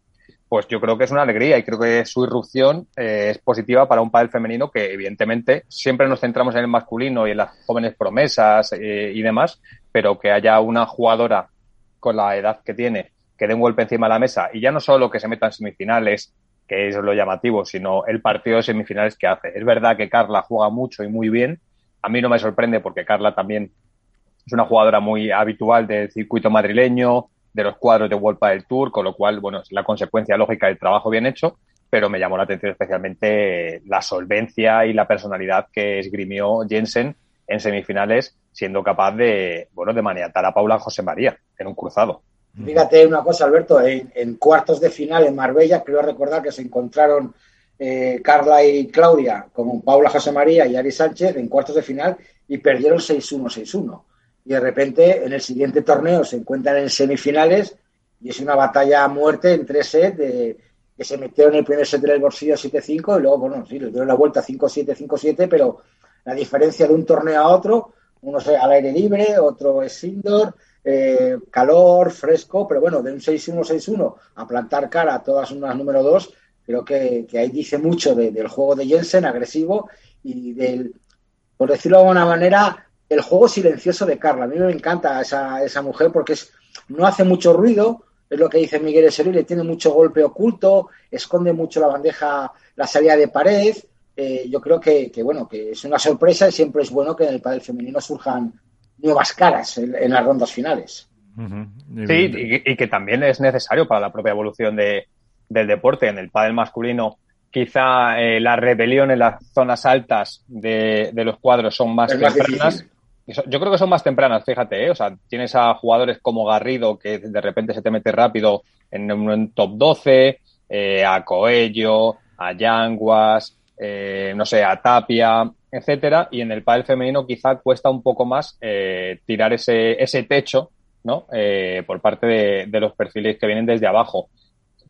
pues yo creo que es una alegría y creo que su irrupción eh, es positiva para un pádel femenino que evidentemente siempre nos centramos en el masculino y en las jóvenes promesas eh, y demás, pero que haya una jugadora con la edad que tiene que dé un golpe encima de la mesa y ya no solo que se meta en semifinales, que es lo llamativo, sino el partido de semifinales que hace. Es verdad que Carla juega mucho y muy bien. A mí no me sorprende porque Carla también es una jugadora muy habitual del circuito madrileño, de los cuadros de World del Tour, con lo cual, bueno, es la consecuencia lógica del trabajo bien hecho. pero me llamó la atención especialmente la solvencia y la personalidad que esgrimió Jensen en semifinales, siendo capaz de, bueno, de maniatar a Paula José María en un cruzado. Fíjate una cosa, Alberto, en, cuartos de final en Marbella, creo recordar que se encontraron eh, Carla y Claudia con Paula José María y Ari Sánchez en cuartos de final y perdieron 6-1, 6-1. Y de repente en el siguiente torneo se encuentran en semifinales y es una batalla a muerte en tres sets de, que se metieron en el primer set del bolsillo 7-5 y luego, bueno, sí, le dieron la vuelta 5-7, 5-7, pero la diferencia de un torneo a otro, uno es al aire libre, otro es indoor, eh, calor, fresco, pero bueno, de un 6-1, 6-1 a plantar cara a todas unas número 2, creo que, ahí dice mucho del juego de Jensen, agresivo, y del, por decirlo de alguna manera, el juego silencioso de Carla. A mí me encanta esa, esa mujer porque es, no hace mucho ruido, es lo que dice Miguel le tiene mucho golpe oculto, esconde mucho la bandeja, la salida de pared. Eh, yo creo que, bueno, que es una sorpresa y siempre es bueno que en el padel femenino surjan nuevas caras en, las rondas finales. Sí, y, que también es necesario para la propia evolución de, del deporte. En el pádel masculino, quizá eh, la rebelión en las zonas altas de, los cuadros son más tempranas. Yo creo que son más tempranas, fíjate, ¿eh? o sea, tienes a jugadores como Garrido que de repente se te mete rápido en top 12, eh, a Coello, a Yanguas, eh, no sé, a Tapia, etcétera, y en el pádel femenino quizá cuesta un poco más eh, tirar ese, ese techo, ¿no? Por parte de, de, los perfiles que vienen desde abajo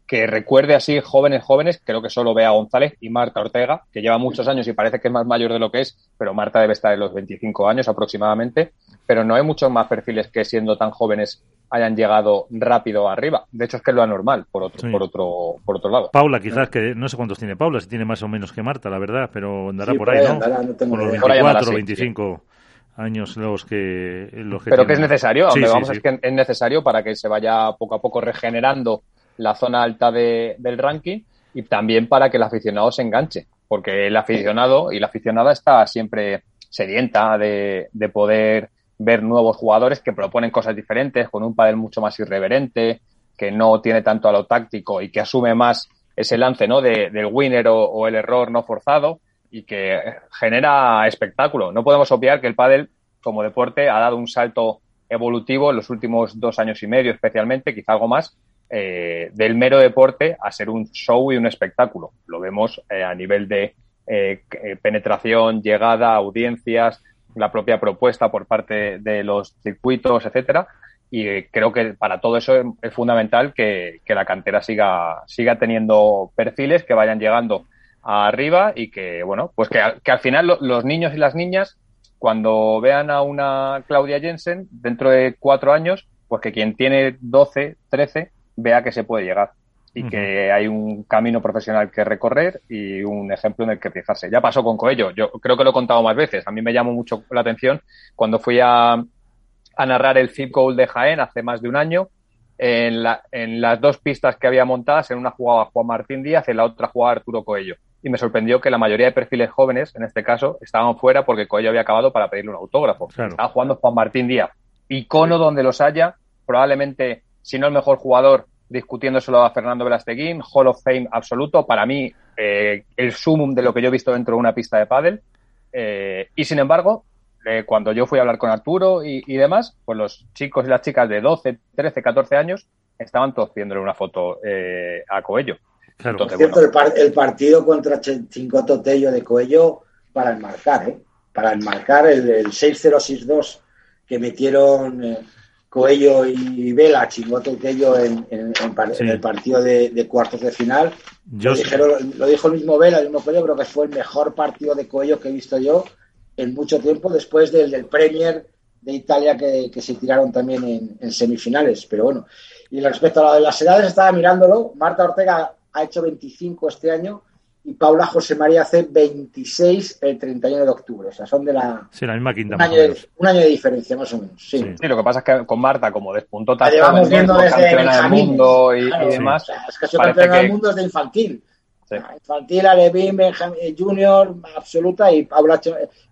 que recuerde así jóvenes, jóvenes, creo que solo Bea González y Marta Ortega, que lleva muchos años y parece que es más mayor de lo que es, pero Marta debe estar en los 25 años aproximadamente, pero no hay muchos más perfiles que siendo tan jóvenes hayan llegado rápido arriba. De hecho, es que es lo anormal, por otro, por otro, por otro lado. Paula, quizás, que no sé cuántos tiene Paula, si tiene más o menos que Marta, la verdad, pero andará por ahí, ¿no? por los 24 o 25 años los que, los Pero que es necesario, vamos es que es necesario para que se vaya poco a poco regenerando la zona alta de, del ranking y también para que el aficionado se enganche, porque el aficionado y la aficionada está siempre sedienta de, de poder ver nuevos jugadores que proponen cosas diferentes, con un padel mucho más irreverente, que no tiene tanto a lo táctico y que asume más ese lance ¿no? De, del winner o, el error no forzado y que genera espectáculo. No podemos obviar que el pádel como deporte ha dado un salto evolutivo en los últimos dos años y medio especialmente, quizá algo más, eh, del mero deporte a ser un show y un espectáculo. Lo vemos eh, a nivel de eh, penetración, llegada, audiencias, la propia propuesta por parte de los circuitos, etcétera. Y creo que para todo eso es, fundamental que, la cantera siga, siga teniendo perfiles que vayan llegando arriba y que, bueno, pues que, al final los niños y las niñas, cuando vean a una Claudia Jensen dentro de cuatro años, pues que quien tiene 12, 13, vea que se puede llegar y que hay un camino profesional que recorrer y un ejemplo en el que fijarse. Ya pasó con Coello, yo creo que lo he contado más veces. A mí me llamó mucho la atención cuando fui a, a narrar el Zip Goal de Jaén hace más de un año. En, la, en las dos pistas que había montadas, en una jugaba Juan Martín Díaz, en la otra jugaba Arturo Coello. Y me sorprendió que la mayoría de perfiles jóvenes, en este caso, estaban fuera porque Coello había acabado para pedirle un autógrafo. Estaba jugando Juan Martín Díaz. Icono donde los haya, probablemente, si no el mejor jugador, discutiéndoselo a Fernando Velasteguín, Hall of Fame absoluto, para mí eh, el sumum de lo que yo he visto dentro de una pista de pádel. Eh, y sin embargo, eh, cuando yo fui a hablar con Arturo y, demás, pues los chicos y las chicas de 12, 13, 14 años estaban todos pidiéndole una foto a Coello. Claro. cierto, el, partido contra Chincoto Tello de Coello para enmarcar, ¿eh? para enmarcar el, el 6-0-6-2 que metieron Coello y Vela, Chingoto y Tello en, en, el partido de, cuartos de final. lo, dijo el mismo Vela, el mismo Coello, creo que fue el mejor partido de Coello que he visto yo en mucho tiempo, después del, del Premier de Italia que, se tiraron también en, semifinales. Pero bueno, y respecto a lo de las edades, estaba mirándolo. Marta Ortega ha hecho 25 este año y Paula José María hace 26 el 31 de octubre. O sea, son de la. Sí, la misma quinta. Un, año de, un año de, diferencia, más o menos. Sí. sí. lo que pasa es que con Marta, como despuntó tanto. Llevamos viendo desde el mundo y, y demás. es que soy campeona del mundo desde infantil. Sí. Infantil, Alevín, Benjamin Junior, absoluta, y Paula,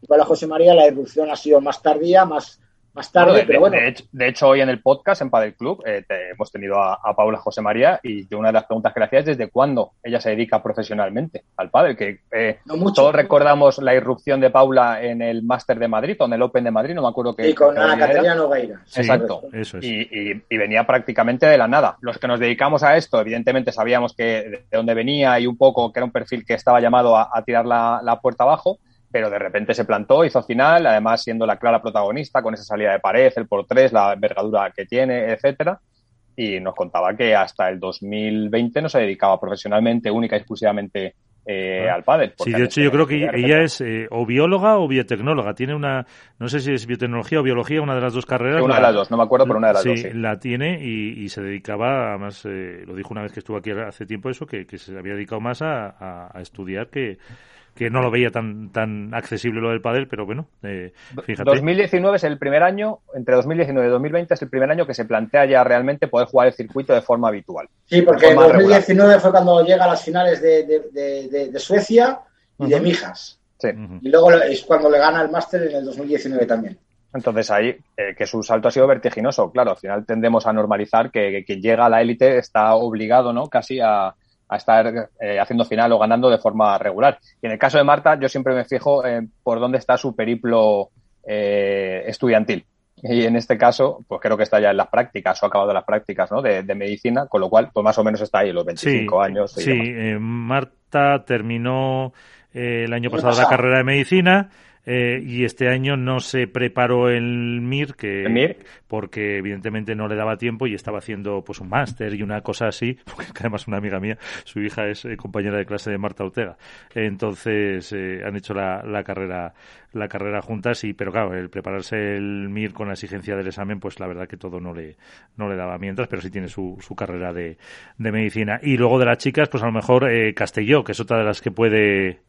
y Paula José María, la irrupción ha sido más tardía, más, más tarde, pero bueno. De hecho, hoy en el podcast en Padel Club eh, hemos tenido a, Paula José María y una de las preguntas que le hacía es desde cuándo ella se dedica profesionalmente al pádel, que eh, todos recordamos la irrupción de Paula en el Máster de Madrid o en el Open de Madrid, no me acuerdo qué. Y con Ana Caterina Nogueira. Exacto. Eso es. y, venía prácticamente de la nada. Los que nos dedicamos a esto, evidentemente sabíamos que de dónde venía y un poco que era un perfil que estaba llamado a, tirar la puerta abajo pero de repente se plantó, hizo final, además siendo la clara protagonista con esa salida de pared, el por tres, la envergadura que tiene, etcétera. Y nos contaba que hasta el 2020 no se dedicaba profesionalmente, única y exclusivamente eh, ah. al pádel. Sí, de hecho yo creo que ella es eh, o bióloga o biotecnóloga. Tiene una, no sé si es biotecnología o biología, una de las dos carreras. una de las dos, no me acuerdo, pero una de las dos. Sí, la tiene y, se dedicaba, además eh, lo dijo una vez que estuvo aquí hace tiempo eso, que, se había dedicado más a estudiar que que no lo veía tan tan accesible lo del pádel, pero bueno, eh, fíjate. 2019 es el primer año, entre 2019 y 2020 es el primer año que se plantea ya realmente poder jugar el circuito de forma habitual. Sí, porque en 2019 fue cuando llega a las finales de, Suecia y de Mijas. Sí. Y luego es cuando le gana el máster en el 2019 también. Entonces ahí, eh, que su salto ha sido vertiginoso. Claro, al final tendemos a normalizar que quien llega a la élite está obligado, ¿no? Casi a, a estar eh, haciendo final o ganando de forma regular. Y en el caso de Marta, yo siempre me fijo por dónde está su periplo eh, estudiantil. Y en este caso, pues creo que está ya en las prácticas o ha acabado las prácticas ¿no? de, medicina, con lo cual, pues más o menos está ahí, los 25 años. sí, eh, Marta terminó el año pasado la carrera de medicina eh, y este año no se preparó el MIR, que, porque evidentemente no le daba tiempo y estaba haciendo pues un máster y una cosa así, porque además una amiga mía, su hija es eh, compañera de clase de Marta Ortega. Entonces eh, han hecho la, la, carrera la carrera juntas y pero claro, el prepararse el MIR con la exigencia del examen, pues la verdad que todo no le no le daba mientras, pero sí tiene su, su carrera de, de medicina. Y luego de las chicas, pues a lo mejor Castelló, que es otra de las que puede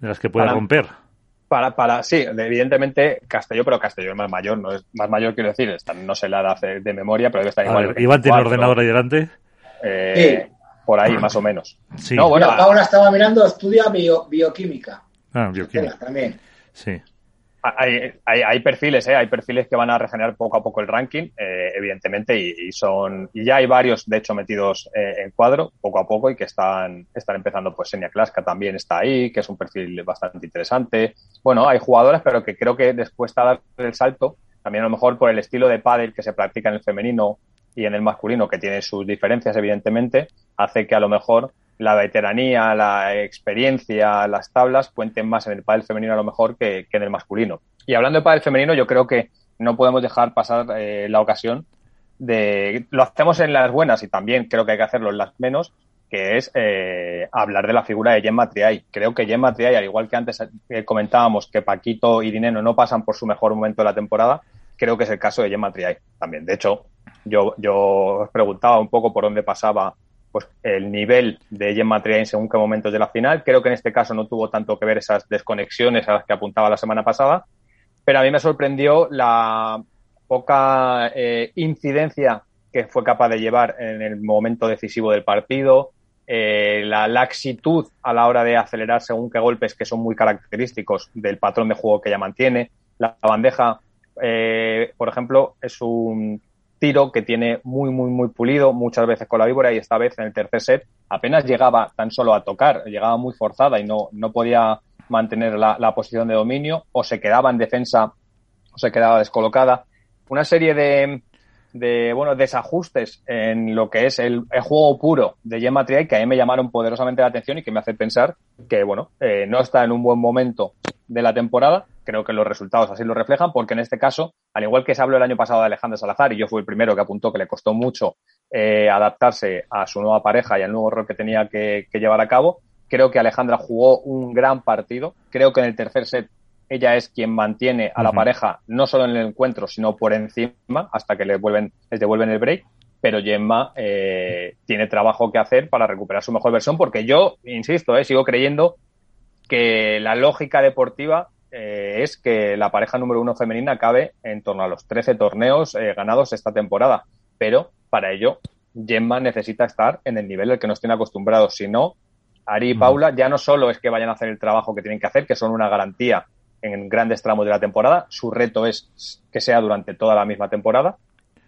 de las que puede romper. Para, para, sí, evidentemente Castelló, pero Castelló es más mayor, no es más mayor quiero decir, no sé la edad de, memoria, pero debe estar igual. ¿Iván tiene ordenador ahí delante? Eh, sí. Por ahí, más o menos. Sí. No, bueno, ahora estaba mirando, estudia bioquímica. Ah, bioquímica. También. Sí. Hay, hay, perfiles, ¿eh? hay perfiles que van a regenerar poco a poco el ranking, eh, evidentemente, y, son y ya hay varios, de hecho, metidos eh, en cuadro poco a poco y que están, están empezando, pues Senia Klaska también está ahí, que es un perfil bastante interesante. Bueno, hay jugadoras, pero que creo que después de dar el salto, también a lo mejor por el estilo de pádel que se practica en el femenino y en el masculino, que tiene sus diferencias, evidentemente, hace que a lo mejor la veteranía, la experiencia, las tablas cuenten más en el pádel femenino a lo mejor que, en el masculino. Y hablando de pádel femenino, yo creo que no podemos dejar pasar eh, la ocasión de... Lo hacemos en las buenas y también creo que hay que hacerlo en las menos, que es eh, hablar de la figura de Gemma Triay. Creo que Gemma Triay, al igual que antes eh, comentábamos que Paquito y Dineno no pasan por su mejor momento de la temporada, creo que es el caso de Gemma Triay también. De hecho, yo, yo os preguntaba un poco por dónde pasaba pues el nivel de Gemma Triay en según qué momentos de la final. Creo que en este caso no tuvo tanto que ver esas desconexiones a las que apuntaba la semana pasada, pero a mí me sorprendió la poca eh, incidencia que fue capaz de llevar en el momento decisivo del partido, eh, la laxitud a la hora de acelerar según qué golpes que son muy característicos del patrón de juego que ella mantiene. La bandeja, eh, por ejemplo, es un tiro que tiene muy, muy, muy pulido, muchas veces con la víbora y esta vez en el tercer set apenas llegaba tan solo a tocar, llegaba muy forzada y no, no podía mantener la, la posición de dominio o se quedaba en defensa o se quedaba descolocada. Una serie de, de bueno, desajustes en lo que es el, juego puro de Gemma Triay que a mí me llamaron poderosamente la atención y que me hace pensar que, bueno, eh, no está en un buen momento de la temporada. Creo que los resultados así lo reflejan, porque en este caso, al igual que se habló el año pasado de Alejandra Salazar, y yo fui el primero que apuntó que le costó mucho eh, adaptarse a su nueva pareja y al nuevo rol que tenía que, que llevar a cabo, creo que Alejandra jugó un gran partido. Creo que en el tercer set ella es quien mantiene a la pareja no solo en el encuentro, sino por encima hasta que le vuelven, les devuelven el break. Pero Gemma eh, tiene trabajo que hacer para recuperar su mejor versión, porque yo, insisto, eh, sigo creyendo que la lógica deportiva eh, es que la pareja número uno femenina acabe en torno a los 13 torneos ganados esta temporada. Pero para ello, Gemma necesita estar en el nivel al que nos tiene acostumbrados. Si no, Ari y Paula ya no solo es que vayan a hacer el trabajo que tienen que hacer, que son una garantía en grandes tramos de la temporada. Su reto es que sea durante toda la misma temporada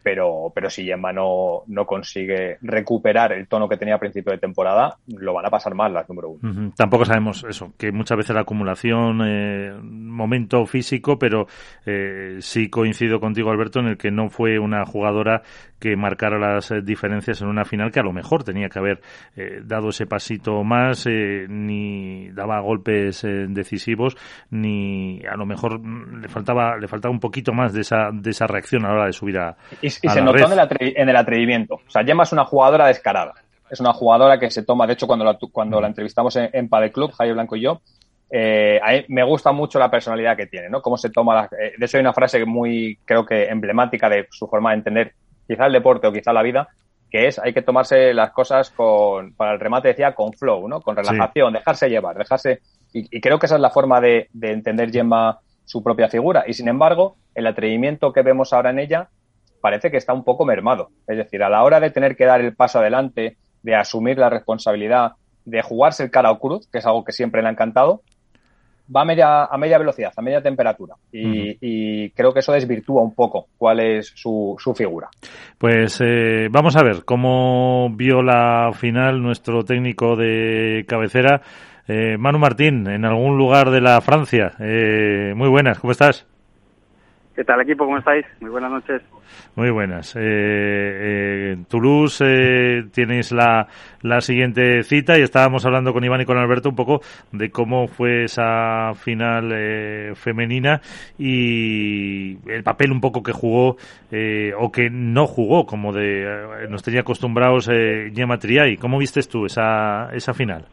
pero, pero si Gemma no, no consigue recuperar el tono que tenía a principio de temporada, lo van a pasar mal las número uno. Tampoco sabemos eso, que muchas veces la acumulación, eh, momento físico, pero eh, sí coincido contigo, Alberto, en el que no fue una jugadora que marcara las eh, diferencias en una final que a lo mejor tenía que haber eh, dado ese pasito más, eh, ni daba golpes decisivos, ni a lo mejor mm, le faltaba le faltaba un poquito más de esa de esa reacción a la hora de subir a, y, y se notó en el, atrevimiento. O sea, Gemma es una jugadora descarada. Es una jugadora que se toma, de hecho, cuando la, cuando la entrevistamos en, en Padel Club, Javier Blanco y yo, eh, a mí me gusta mucho la personalidad que tiene, ¿no? Cómo se toma la, de eso hay una frase muy, creo que emblemática de su forma de entender quizá el deporte o quizá la vida, que es hay que tomarse las cosas con, para el remate decía, con flow, ¿no? Con relajación, dejarse llevar, dejarse, y, creo que esa es la forma de, entender Gemma su propia figura. Y sin embargo, el atrevimiento que vemos ahora en ella parece que está un poco mermado. Es decir, a la hora de tener que dar el paso adelante, de asumir la responsabilidad, de jugarse el cara o cruz, que es algo que siempre le ha encantado, va a media, a media velocidad, a media temperatura. Y, creo que eso desvirtúa un poco cuál es su, su figura. Pues eh, vamos a ver cómo vio la final nuestro técnico de cabecera, eh, Manu Martín, en algún lugar de la Francia. Eh, muy buenas, ¿cómo estás? ¿Qué tal equipo? ¿Cómo estáis? Muy buenas noches. Muy buenas. Eh, eh, Toulouse eh, tienes la, la siguiente cita y estábamos hablando con Iván y con Alberto un poco de cómo fue esa final eh, femenina y el papel un poco que jugó eh, o que no jugó, como de nos tenía acostumbrados Gemma Triay. ¿Cómo viste tú esa, esa final?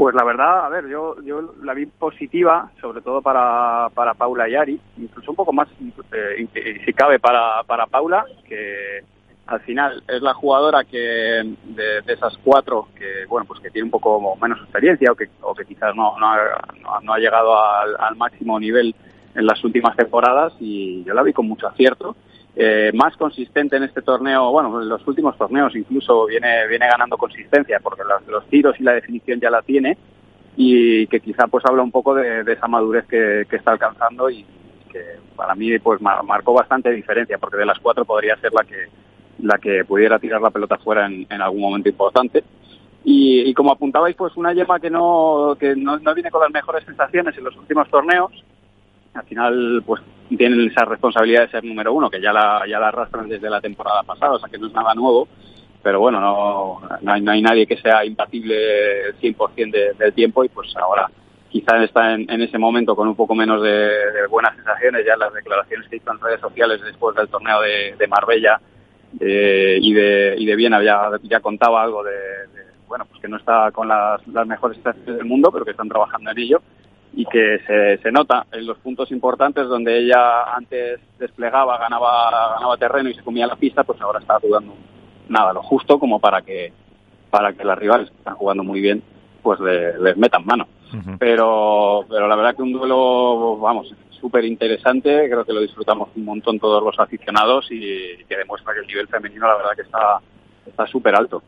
Pues la verdad, a ver, yo, yo la vi positiva, sobre todo para, para Paula y Ari, incluso un poco más, eh, si cabe, para, para Paula, que al final es la jugadora que de, esas cuatro que bueno pues que tiene un poco menos experiencia o que, o que quizás no, no, ha, no ha llegado al máximo nivel en las últimas temporadas y yo la vi con mucho acierto eh, más consistente en este torneo, bueno, en los últimos torneos incluso viene, viene ganando consistencia porque los, tiros y la definición ya la tiene y que quizá pues habla un poco de, esa madurez que, que, está alcanzando y que para mí pues marcó bastante diferencia porque de las cuatro podría ser la que la que pudiera tirar la pelota fuera en, algún momento importante. Y, como apuntabais pues una yema que no que no viene con las mejores sensaciones en los últimos torneos al final pues tienen esa responsabilidad de ser número uno, que ya la, ya la arrastran desde la temporada pasada, o sea que no es nada nuevo, pero bueno, no, no, hay, no hay nadie que sea impatible el 100% de, del tiempo y pues ahora quizá está en, en, ese momento con un poco menos de, de, buenas sensaciones, ya las declaraciones que hizo en redes sociales después del torneo de, Marbella eh, y, de, y de Viena ya, ya contaba algo de, de, bueno, pues que no está con las, las mejores sensaciones del mundo, pero que están trabajando en ello y que se, se nota en los puntos importantes donde ella antes desplegaba, ganaba, ganaba terreno y se comía la pista, pues ahora está jugando nada, lo justo como para que para que las rivales que están jugando muy bien pues le, les metan mano. Uh -huh. Pero pero la verdad que un duelo, vamos, súper interesante, creo que lo disfrutamos un montón todos los aficionados y que demuestra que el nivel femenino la verdad que está está súper alto.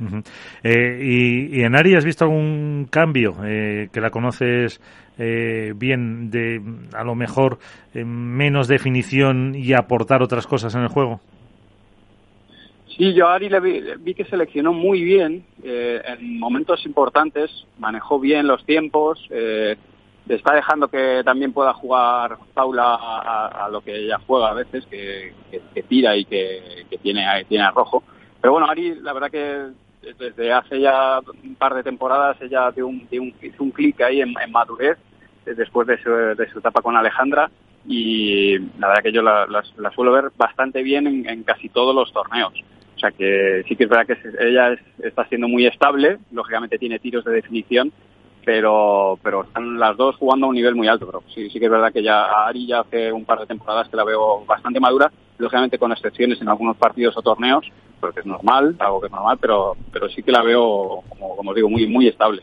Uh eh, y, en Ari has visto algún cambio eh, que la conoces eh, bien de a lo mejor eh, menos definición y aportar otras cosas en el juego. Sí, yo a Ari le vi, vi que seleccionó muy bien eh, en momentos importantes, manejó bien los tiempos, eh, está dejando que también pueda jugar Paula a, a lo que ella juega a veces, que tira y que, que tiene, tiene arrojo. Pero bueno, Ari, la verdad que desde hace ya un par de temporadas ella dio un, dio un, hizo un clic ahí en, madurez después de su, de su etapa con Alejandra y la verdad que yo la, la, suelo ver bastante bien en, en, casi todos los torneos. O sea que sí que es verdad que ella es, está siendo muy estable, lógicamente tiene tiros de definición, pero pero están las dos jugando a un nivel muy alto. Pero sí, sí que es verdad que ya a Ari ya hace un par de temporadas que la veo bastante madura, lógicamente con excepciones en algunos partidos o torneos, porque es normal, algo que es normal, pero pero sí que la veo, como, como os digo, muy muy estable.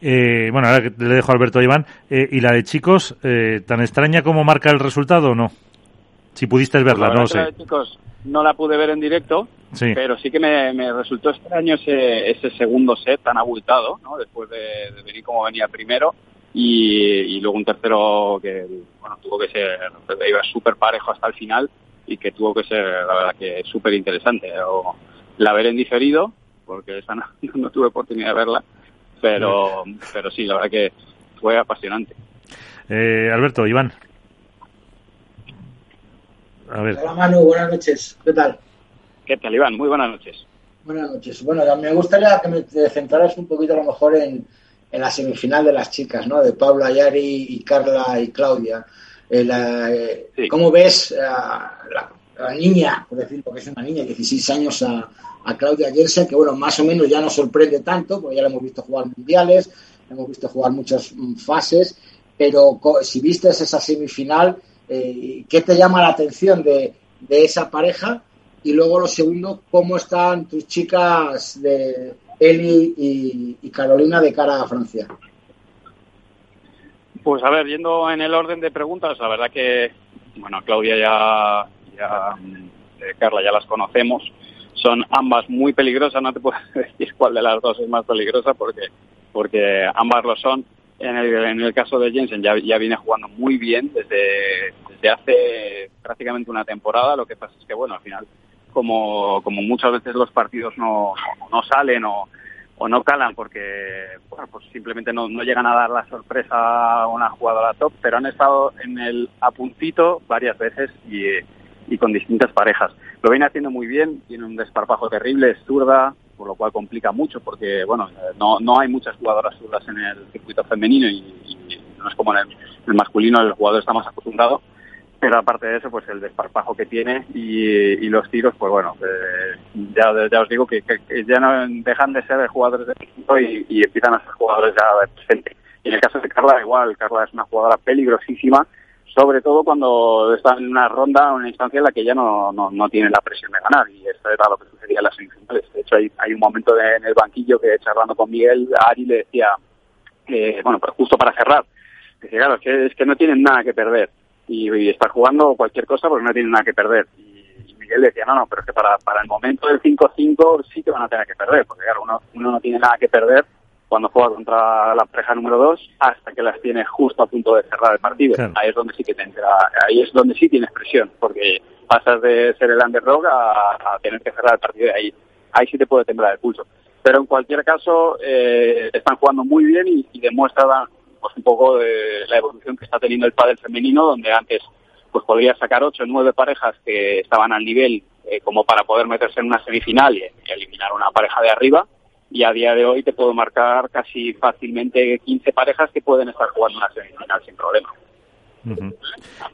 Eh, bueno, ahora le dejo a Alberto Iván. Eh, ¿Y la de chicos, eh, tan extraña como marca el resultado o no? Si pudiste verla, pues no sé. La de chicos no la pude ver en directo, sí. pero sí que me, me resultó extraño ese, ese, segundo set tan abultado, ¿no? Después de, de, venir como venía primero. y, luego un tercero que bueno, tuvo que ser, iba súper parejo hasta el final y que tuvo que ser, la verdad, que súper interesante. O la veré en diferido, porque esa no, tuve oportunidad de verla, pero, pero sí, la verdad que fue apasionante. Eh, Alberto, Iván. A ver. Hola Manu, buenas noches. ¿Qué tal? ¿Qué tal, Iván? Muy buenas noches. Buenas noches. Bueno, me gustaría que me centraras un poquito a lo mejor en, en la semifinal de las chicas, ¿no? De Paula Ayari y Carla y Claudia. Eh, eh, ¿Cómo ves a la, niña, por decir, porque es una niña, 16 años, a, Claudia Jensen, que bueno, más o menos ya no sorprende tanto, porque ya la hemos visto jugar mundiales, hemos visto jugar muchas mm, fases, pero si viste esa semifinal, eh, ¿qué te llama la atención de, esa pareja? Y luego lo segundo, ¿cómo están tus chicas de Eli y, Carolina de cara a Francia? Pues a ver, yendo en el orden de preguntas, la verdad que, bueno, Claudia ya, ya eh, Carla ya las conocemos. Son ambas muy peligrosas, no te puedo decir cuál de las dos es más peligrosa porque, porque ambas lo son. En el, en el caso de Jensen ya, ya viene jugando muy bien desde, hace prácticamente una temporada. Lo que pasa es que, bueno, al final como, como muchas veces los partidos no, no salen o, o no calan porque bueno, pues simplemente no, no, llegan a dar la sorpresa a una jugadora top, pero han estado en el apuntito varias veces y, y con distintas parejas. Lo viene haciendo muy bien, tiene un desparpajo terrible, es zurda, por lo cual complica mucho porque bueno no, no hay muchas jugadoras zurdas en el circuito femenino y, no es como en el, masculino, el jugador está más acostumbrado pero aparte de eso, pues el desparpajo que tiene y, los tiros, pues bueno, eh, ya, ya os digo que, ya no dejan de ser jugadores de equipo y, y, empiezan a ser jugadores ya de presente. Y en el caso de Carla, igual, Carla es una jugadora peligrosísima, sobre todo cuando está en una ronda, una instancia en la que ya no, no, tiene la presión de ganar, y eso era lo que sucedía en las semifinales. De hecho, hay, hay un momento de, en el banquillo que charlando con Miguel, Ari le decía, que, bueno, pues justo para cerrar, decía, claro, que, es que no tienen nada que perder y, y estar jugando cualquier cosa porque no tienen nada que perder. Y, Miguel decía, no, no, pero es que para, para el momento del 5-5 sí que van a tener que perder, porque claro, uno, uno no tiene nada que perder cuando juega contra la pareja número 2 hasta que las tiene justo a punto de cerrar el partido. Ahí es donde sí que tendrá, ahí es donde sí tienes presión, porque pasas de ser el underdog a, tener que cerrar el partido ahí. Ahí sí te puede temblar el pulso. Pero en cualquier caso, eh, están jugando muy bien y, y demuestran pues un poco de la evolución que está teniendo el pádel femenino, donde antes pues podría sacar ocho o nueve parejas que estaban al nivel eh, como para poder meterse en una semifinal y, eliminar una pareja de arriba. Y a día de hoy te puedo marcar casi fácilmente 15 parejas que pueden estar jugando una semifinal sin problema.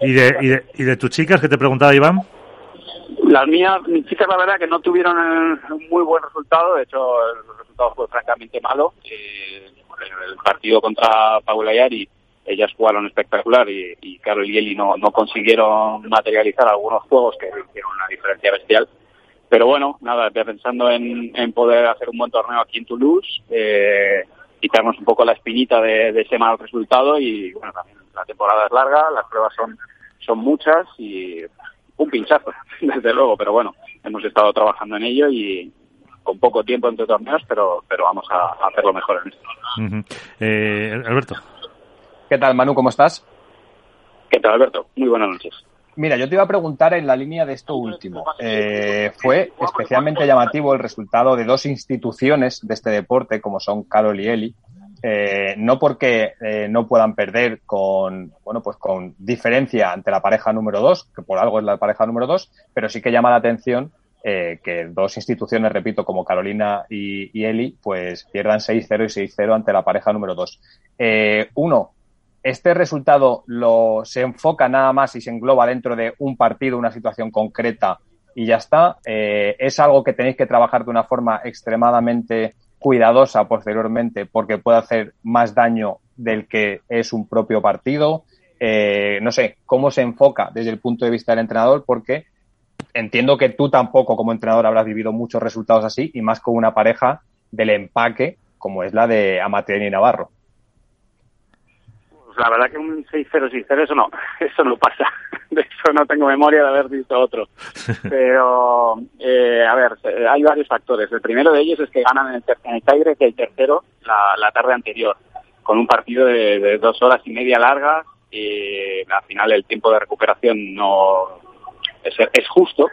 ¿Y, de, y, de, ¿Y de tus chicas que te preguntaba Iván? Las mías, mis chicas la verdad que no tuvieron un muy buen resultado, de hecho el resultado fue francamente malo. Eh, el partido contra Paula Yari ellas jugaron espectacular y, y Carol y Eli no, no consiguieron materializar algunos juegos que hicieron una diferencia bestial. Pero bueno, nada, pensando en, en poder hacer un buen torneo aquí en Toulouse, eh, quitarnos un poco la espinita de, de, ese mal resultado y bueno, también la temporada es larga, las pruebas son, son muchas y un pinchazo, desde luego, pero bueno, hemos estado trabajando en ello y, con poco tiempo entre torneos, pero, pero vamos a, hacerlo mejor en esto. Eh, Alberto. ¿Qué tal, Manu? ¿Cómo estás? ¿Qué tal, Alberto? Muy buenas noches. Mira, yo te iba a preguntar en la línea de esto último. Eh, fue especialmente llamativo el resultado de dos instituciones de este deporte, como son Carol y Eli. Eh, no porque no puedan perder con, bueno, pues con diferencia ante la pareja número dos, que por algo es la pareja número dos, pero sí que llama la atención eh, que dos instituciones, repito, como Carolina y, Eli, pues pierdan 6-0 y 6-0 ante la pareja número 2. Eh, uno, ¿este resultado lo, se enfoca nada más y se engloba dentro de un partido, una situación concreta y ya está? Eh, ¿Es algo que tenéis que trabajar de una forma extremadamente cuidadosa posteriormente porque puede hacer más daño del que es un propio partido? no sé, ¿cómo se enfoca desde el punto de vista del entrenador? Porque entiendo que tú tampoco como entrenador habrás vivido muchos resultados así y más con una pareja del empaque como es la de Amateur y Navarro. Pues la verdad que un 6-0, 6-0, eso no, eso no pasa. De eso no tengo memoria de haber visto otro. Pero, eh, a ver, hay varios factores. El primero de ellos es que ganan en el, en el que el tercero la, la tarde anterior. con un partido de, dos horas y media largas y al final el tiempo de recuperación no es, es justo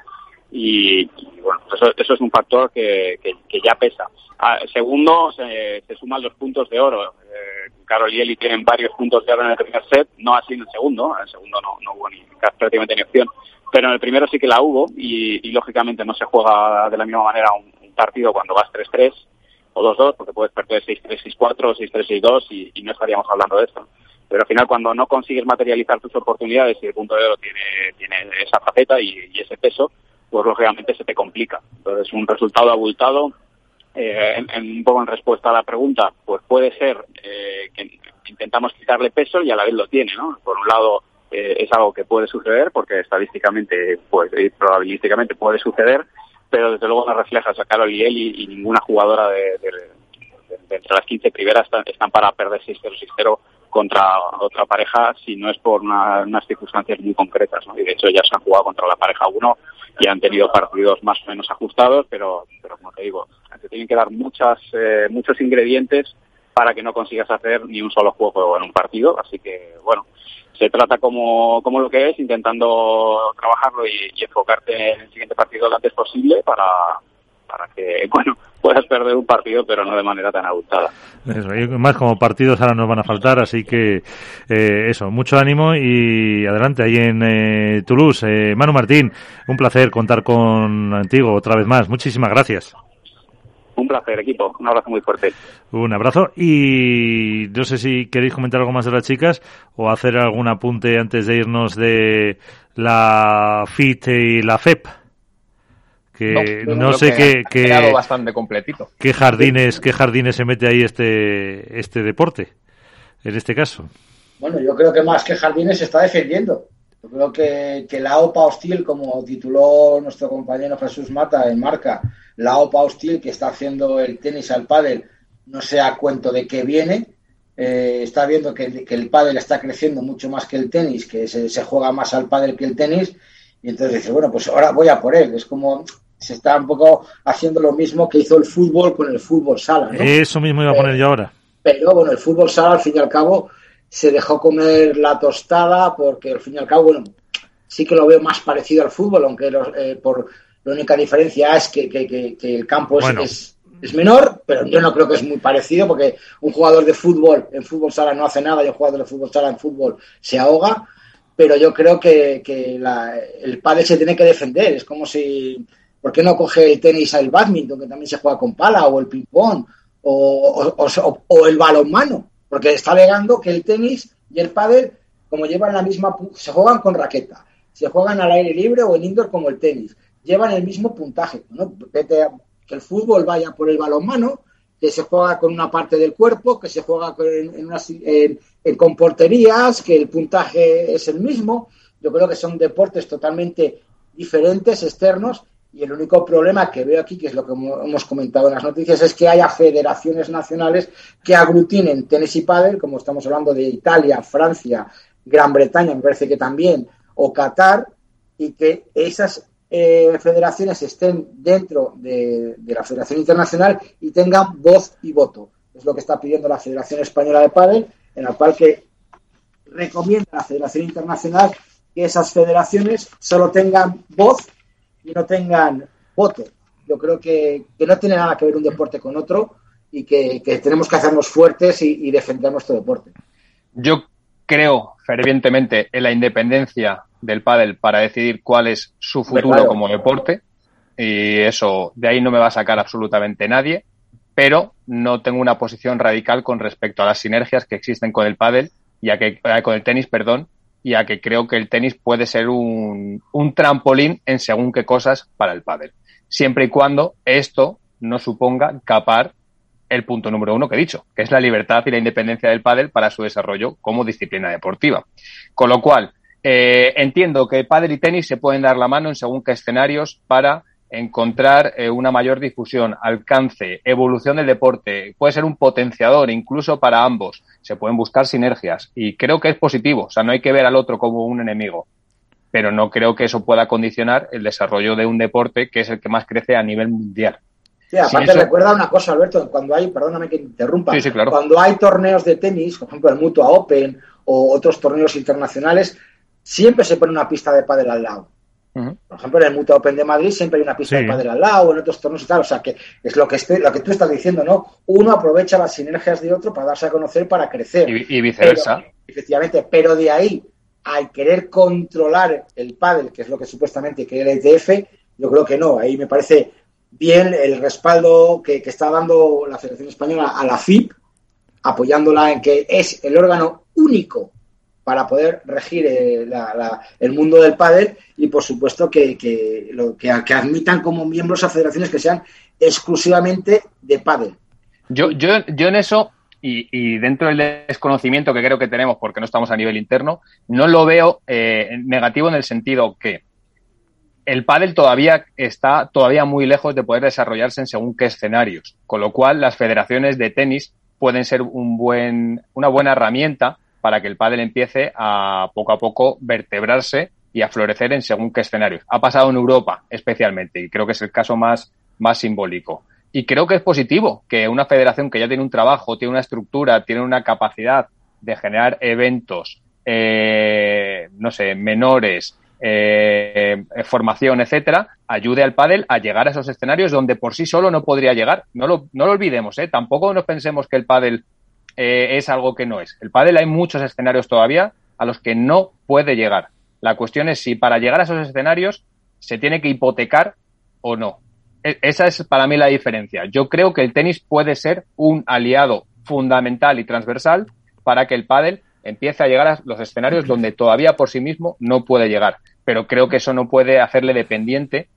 y, bueno, eso, eso, es un factor que, que, ya pesa. Ah, segundo, se, se, suman los puntos de oro. Eh, Carol y Eli tienen varios puntos de oro en el primer set, no así en el segundo, en el segundo no, no hubo ni prácticamente ni opción, pero en el primero sí que la hubo y, y lógicamente no se juega de la misma manera un, partido cuando vas 3-3 o 2-2, porque puedes perder 6-3, 6-4, 6-3, 6-2 y, y no estaríamos hablando de esto pero al final cuando no consigues materializar tus oportunidades y el punto de oro tiene, tiene esa faceta y, y, ese peso, pues lógicamente se te complica. Entonces, un resultado abultado, eh, en, un poco en respuesta a la pregunta, pues puede ser eh, que intentamos quitarle peso y a la vez lo tiene, ¿no? Por un lado, eh, es algo que puede suceder, porque estadísticamente, pues, y probabilísticamente puede suceder, pero desde luego no refleja a Carol y él y, ninguna jugadora de, entre las 15 primeras están, están para perder 6-0, 6-0 contra otra pareja si no es por unas circunstancias muy concretas. ¿no? Y de hecho ya se han jugado contra la pareja 1 y han tenido partidos más o menos ajustados, pero, pero como te digo, te tienen que dar muchas, eh, muchos ingredientes para que no consigas hacer ni un solo juego en un partido. Así que, bueno, se trata como, como lo que es, intentando trabajarlo y, y enfocarte en el siguiente partido lo antes posible para, para que, bueno, puedas perder un partido, pero no de manera tan abultada. más como partidos ahora nos van a faltar, así que eh, eso, mucho ánimo y adelante ahí en eh, Toulouse. Eh, Manu Martín, un placer contar contigo otra vez más. Muchísimas gracias. Un placer, equipo. Un abrazo muy fuerte. Un abrazo. Y no sé si queréis comentar algo más de las chicas o hacer algún apunte antes de irnos de la FIT y la FEP que no, sé qué, qué bastante completito. qué jardines qué jardines se mete ahí este este deporte en este caso bueno yo creo que más que jardines se está defendiendo yo creo que, que la OPA hostil como tituló nuestro compañero Jesús Mata en marca la OPA hostil que está haciendo el tenis al pádel no sé a cuento de qué viene eh, está viendo que, que, el pádel está creciendo mucho más que el tenis que se, se juega más al pádel que el tenis y entonces dice, bueno, pues ahora voy a por él. Es como, se está un poco haciendo lo mismo que hizo el fútbol con el fútbol sala. ¿no? Eso mismo iba a poner yo ahora. Pero bueno, el fútbol sala al fin y al cabo se dejó comer la tostada porque al fin y al cabo, bueno, sí que lo veo más parecido al fútbol, aunque eh, por la única diferencia es que, que, el campo es, es, menor, pero yo no creo que es muy parecido porque un jugador de fútbol en fútbol sala no hace nada y un jugador de fútbol sala en fútbol se ahoga. Pero yo creo que, el padre se tiene que defender. Es como si ¿Por qué no coge el tenis al badminton, que también se juega con pala, o el ping-pong, o, o, el balonmano? Porque está alegando que el tenis y el pádel, como llevan la misma, se juegan con raqueta, se juegan al aire libre o en indoor como el tenis, llevan el mismo puntaje. Que el fútbol vaya por el balonmano, que se juega con una parte del cuerpo, que se juega en, en, con porterías, que el puntaje es el mismo. Yo creo que son deportes totalmente diferentes, externos, y el único problema que veo aquí, que es lo que hemos comentado en las noticias, es que haya federaciones nacionales que aglutinen tenis y pádel, como estamos hablando de Italia, Francia, Gran Bretaña, me parece que también, o Qatar, y que esas eh, federaciones estén dentro de, la Federación Internacional y tengan voz y voto. Es lo que está pidiendo la Federación Española de Pádel, en la cual que recomienda a la Federación Internacional que esas federaciones solo tengan voz y no tengan voto. Yo creo que, no tiene nada que ver un deporte con otro y que, tenemos que hacernos fuertes y, defender nuestro deporte. Yo creo fervientemente en la independencia del pádel para decidir cuál es su futuro como deporte y eso de ahí no me va a sacar absolutamente nadie, pero no tengo una posición radical con respecto a las sinergias que existen con el pádel y a que eh, con el tenis, perdón, y a que creo que el tenis puede ser un, un trampolín en según qué cosas para el pádel. Siempre y cuando esto no suponga capar el punto número uno que he dicho, que es la libertad y la independencia del pádel para su desarrollo como disciplina deportiva. Con lo cual, eh, entiendo que pádel y tenis se pueden dar la mano en según qué escenarios para encontrar eh, una mayor difusión, alcance, evolución del deporte, puede ser un potenciador incluso para ambos, se pueden buscar sinergias y creo que es positivo, o sea, no hay que ver al otro como un enemigo, pero no creo que eso pueda condicionar el desarrollo de un deporte que es el que más crece a nivel mundial. Sí, aparte recuerda una cosa, Alberto, cuando hay, perdóname que interrumpa, cuando hay torneos de tenis, por ejemplo el Mutua Open o otros torneos internacionales, siempre se pone una pista de pádel al lado. Por ejemplo, en el Mutua Open de Madrid siempre hay una pista de pádel al lado, en otros torneos y tal. O sea, que es lo que, estoy, lo que tú estás diciendo, ¿no? Uno aprovecha las sinergias de otro para darse a conocer, para crecer. Y, viceversa. efectivamente, pero de ahí al querer controlar el pádel, que es lo que supuestamente quiere el ETF, yo creo que no. Ahí me parece bien el respaldo que, está dando la Federación Española a la FIP, apoyándola en que es el órgano único para poder regir eh, el mundo del pádel y por supuesto que, lo, que, admitan como miembros a federaciones que sean exclusivamente de pádel. Yo, yo, yo en eso y, dentro del desconocimiento que creo que tenemos porque no estamos a nivel interno, no lo veo eh, negativo en el sentido que el pádel todavía está todavía muy lejos de poder desarrollarse en según qué escenarios, con lo cual las federaciones de tenis pueden ser un buen, una buena herramienta para que el pádel empiece a poco a poco vertebrarse y a florecer en según qué escenarios. Ha pasado en Europa especialmente y creo que es el caso más, más simbólico. Y creo que es positivo que una federación que ya tiene un trabajo, tiene una estructura, tiene una capacidad de generar eventos, eh, no sé, menores, eh, formación, etcétera, ayude al pádel a llegar a esos escenarios donde por sí solo no podría llegar. No lo, no lo olvidemos, ¿eh? tampoco nos pensemos que el pádel eh, es algo que no es. El pádel hay muchos escenarios todavía a los que no puede llegar. La cuestión es si para llegar a esos escenarios se tiene que hipotecar o no. E, esa es para mí la diferencia. Yo creo que el tenis puede ser un aliado fundamental y transversal para que el pádel empiece a llegar a los escenarios donde todavía por sí mismo no puede llegar. Pero creo que eso no puede hacerle dependiente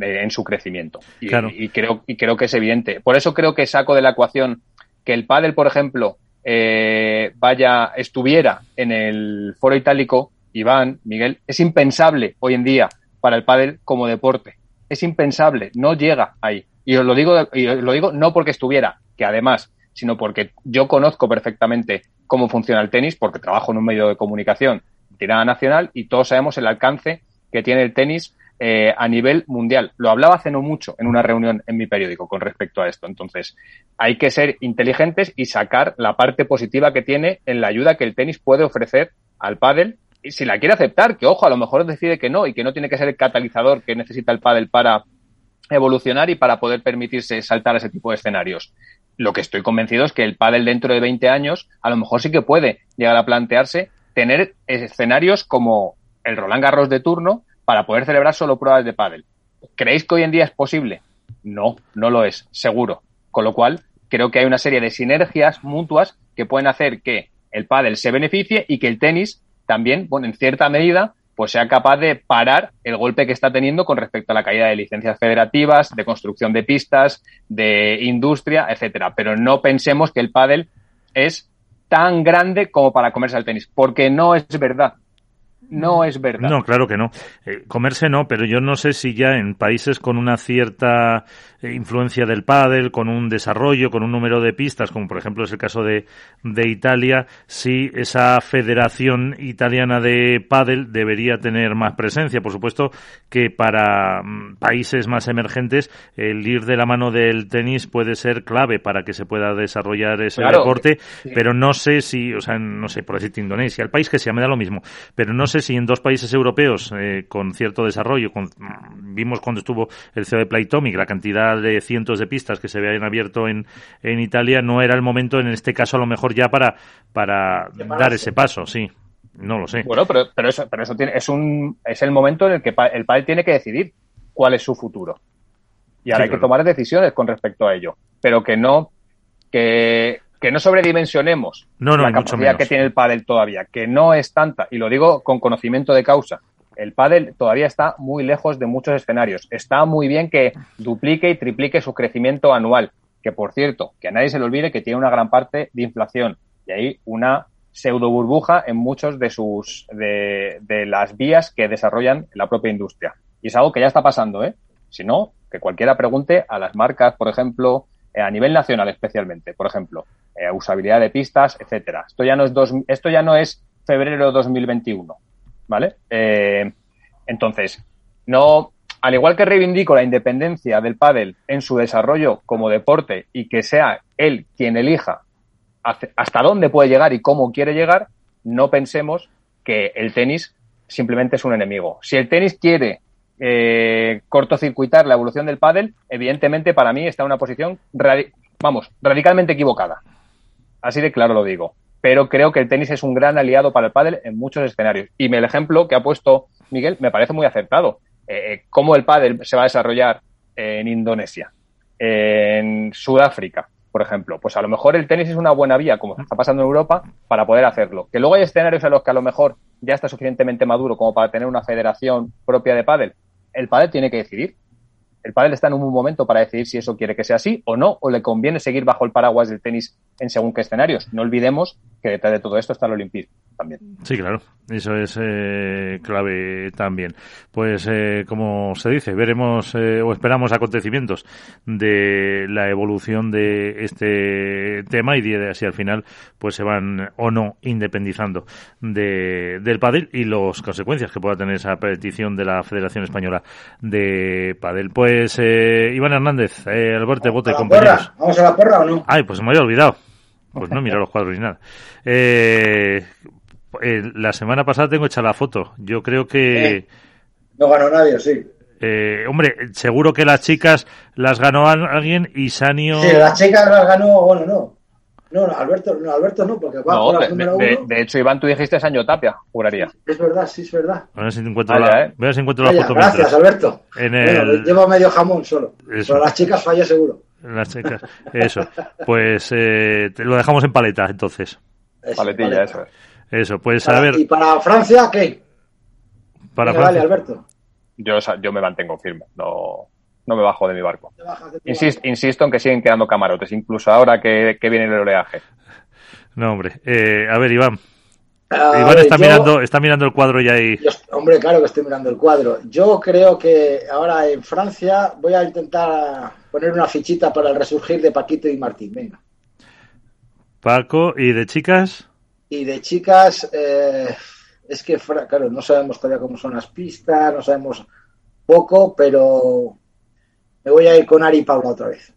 en su crecimiento. Y, creo, y creo que es evidente. Por eso creo que saco de la ecuación que el pádel, por ejemplo, eh, vaya, estuviera en el foro itálico, Iván, Miguel, es impensable hoy en día para el pádel como deporte es impensable, no llega ahí. Y os lo digo, y os lo digo no porque estuviera, que además, sino porque yo conozco perfectamente cómo funciona el tenis, porque trabajo en un medio de comunicación tirada nacional y todos sabemos el alcance que tiene el tenis eh, a nivel mundial. Lo hablaba hace no mucho en una reunión en mi periódico con respecto a esto. Entonces, hay que ser inteligentes y sacar la parte positiva que tiene en la ayuda que el tenis puede ofrecer al pádel y si la quiere aceptar, que ojo, a lo mejor decide que no y que no tiene que ser el catalizador que necesita el pádel para evolucionar y para poder permitirse saltar a ese tipo de escenarios. Lo que estoy convencido es que el pádel dentro de 20 años a lo mejor sí que puede llegar a plantearse tener escenarios como el Roland Garros de turno para poder celebrar solo pruebas de pádel. ¿Creéis que hoy en día es posible? No, no lo es, seguro. Con lo cual, creo que hay una serie de sinergias mutuas que pueden hacer que el pádel se beneficie y que el tenis también, bueno, en cierta medida, pues sea capaz de parar el golpe que está teniendo con respecto a la caída de licencias federativas, de construcción de pistas, de industria, etcétera. Pero no pensemos que el pádel es tan grande como para comerse al tenis, porque no es verdad no es verdad. No, claro que no. Eh, comerse no, pero yo no sé si ya en países con una cierta influencia del pádel, con un desarrollo, con un número de pistas, como por ejemplo es el caso de, de Italia, si esa federación italiana de pádel debería tener más presencia. Por supuesto que para mm, países más emergentes el ir de la mano del tenis puede ser clave para que se pueda desarrollar ese deporte, pero no sé si, o sea, no sé, por decirte Indonesia, el país que sea, me da lo mismo, pero no sé si en dos países europeos eh, con cierto desarrollo, vimos cuando estuvo el CEO de Playtomic, la cantidad de cientos de pistas que se habían abierto en, en Italia, no era el momento, en este caso a lo mejor ya para, para dar ese paso, sí. No lo sé. Bueno, pero, pero eso, pero eso tiene, es, un, es el momento en el que el padre tiene que decidir cuál es su futuro. Y ahora hay que tomar decisiones con respecto a ello. Pero que no, que, que no sobredimensionemos la capacidad que tiene el pádel todavía, que no es tanta, y lo digo con conocimiento de causa. El pádel todavía está muy lejos de muchos escenarios. Está muy bien que duplique y triplique su crecimiento anual, que por cierto, que a nadie se le olvide que tiene una gran parte de inflación y hay una pseudo burbuja en muchos de sus de, de las vías que desarrollan la propia industria. Y es algo que ya está pasando, ¿eh? Si no, que cualquiera pregunte a las marcas, por ejemplo, eh, a nivel nacional especialmente, por ejemplo, eh, usabilidad de pistas, etcétera. Esto ya no es dos, esto ya no es febrero 2021, ¿vale? Eh, entonces, no, al igual que reivindico la independencia del pádel en su desarrollo como deporte y que sea él quien elija hasta dónde puede llegar y cómo quiere llegar, no pensemos que el tenis simplemente es un enemigo. Si el tenis quiere eh, cortocircuitar la evolución del pádel, evidentemente para mí está en una posición, vamos, radicalmente equivocada. Así de claro lo digo. Pero creo que el tenis es un gran aliado para el pádel en muchos escenarios. Y el ejemplo que ha puesto Miguel me parece muy acertado. Eh, cómo el pádel se va a desarrollar en Indonesia, en Sudáfrica, por ejemplo. Pues a lo mejor el tenis es una buena vía, como está pasando en Europa, para poder hacerlo. Que luego hay escenarios en los que a lo mejor ya está suficientemente maduro como para tener una federación propia de pádel. El pádel tiene que decidir. El pádel está en un momento para decidir si eso quiere que sea así o no, o le conviene seguir bajo el paraguas del tenis en según qué escenarios. No olvidemos que detrás de todo esto está el olimpismo también. Sí, claro, eso es eh, clave también. Pues eh, como se dice, veremos eh, o esperamos acontecimientos de la evolución de este tema y de si al final pues se van o no independizando de, del pádel y las consecuencias que pueda tener esa petición de la Federación Española de Padel. Pues Iván Hernández, Alberto Bote, compañeros. ¿Vamos a la porra o no? Ay, pues me había olvidado. Pues no mira los cuadros ni nada. Eh, eh, la semana pasada tengo hecha la foto. Yo creo que... Eh, no ganó nadie, sí. Eh, hombre, seguro que las chicas las ganó alguien y Sanio... Sí, las chicas las ganó, bueno, no. No, Alberto no, Alberto no, porque va por la de, número de, uno. De hecho, Iván, tú dijiste Sanio Tapia, juraría. Es verdad, sí, es verdad. A ver si encuentro, la, eh. ver si encuentro la foto. Gracias, Alberto. En el... llevo medio jamón solo. Pero las chicas falla seguro. Las chicas, eso. Pues eh, te lo dejamos en paleta, entonces. Paletilla, eso. Eso, pues a ver. ¿Y para Francia qué? Para Francia. Vale, Alberto. Yo, yo me mantengo firme, no, no me bajo de mi barco. Insisto, insisto en que siguen quedando camarotes, incluso ahora que, viene el oleaje. No, hombre. Eh, a ver, Iván. Iván está, mirando, está mirando el cuadro ya ahí. hombre, claro que estoy mirando el cuadro. Yo creo que ahora en Francia voy a intentar poner una fichita para el resurgir de Paquito y Martín. Venga. Paco, ¿y de chicas? Y de chicas, eh, es que, claro, no sabemos todavía cómo son las pistas, no sabemos poco, pero me voy a ir con Ari y Paula otra vez.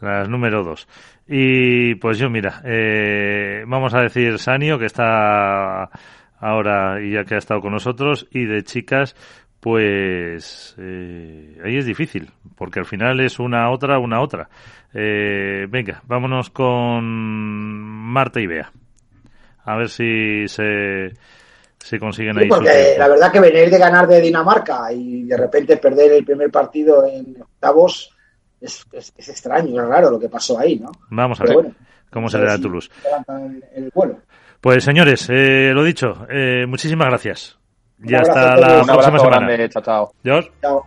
Las número dos. Y pues yo, mira, eh, vamos a decir Sanio, que está ahora y ya que ha estado con nosotros, y de chicas, pues eh, ahí es difícil, porque al final es una otra, una otra. Eh, venga, vámonos con Marta y Bea a ver si se, consiguen ahí. Porque la verdad que venir de ganar de Dinamarca y de repente perder el primer partido en octavos es, es, extraño, es raro lo que pasó ahí, ¿no? Vamos a ver cómo se le da a Toulouse. Pues señores, eh, lo dicho, eh, muchísimas gracias. Ya hasta la próxima semana. Chao, chao. Chao.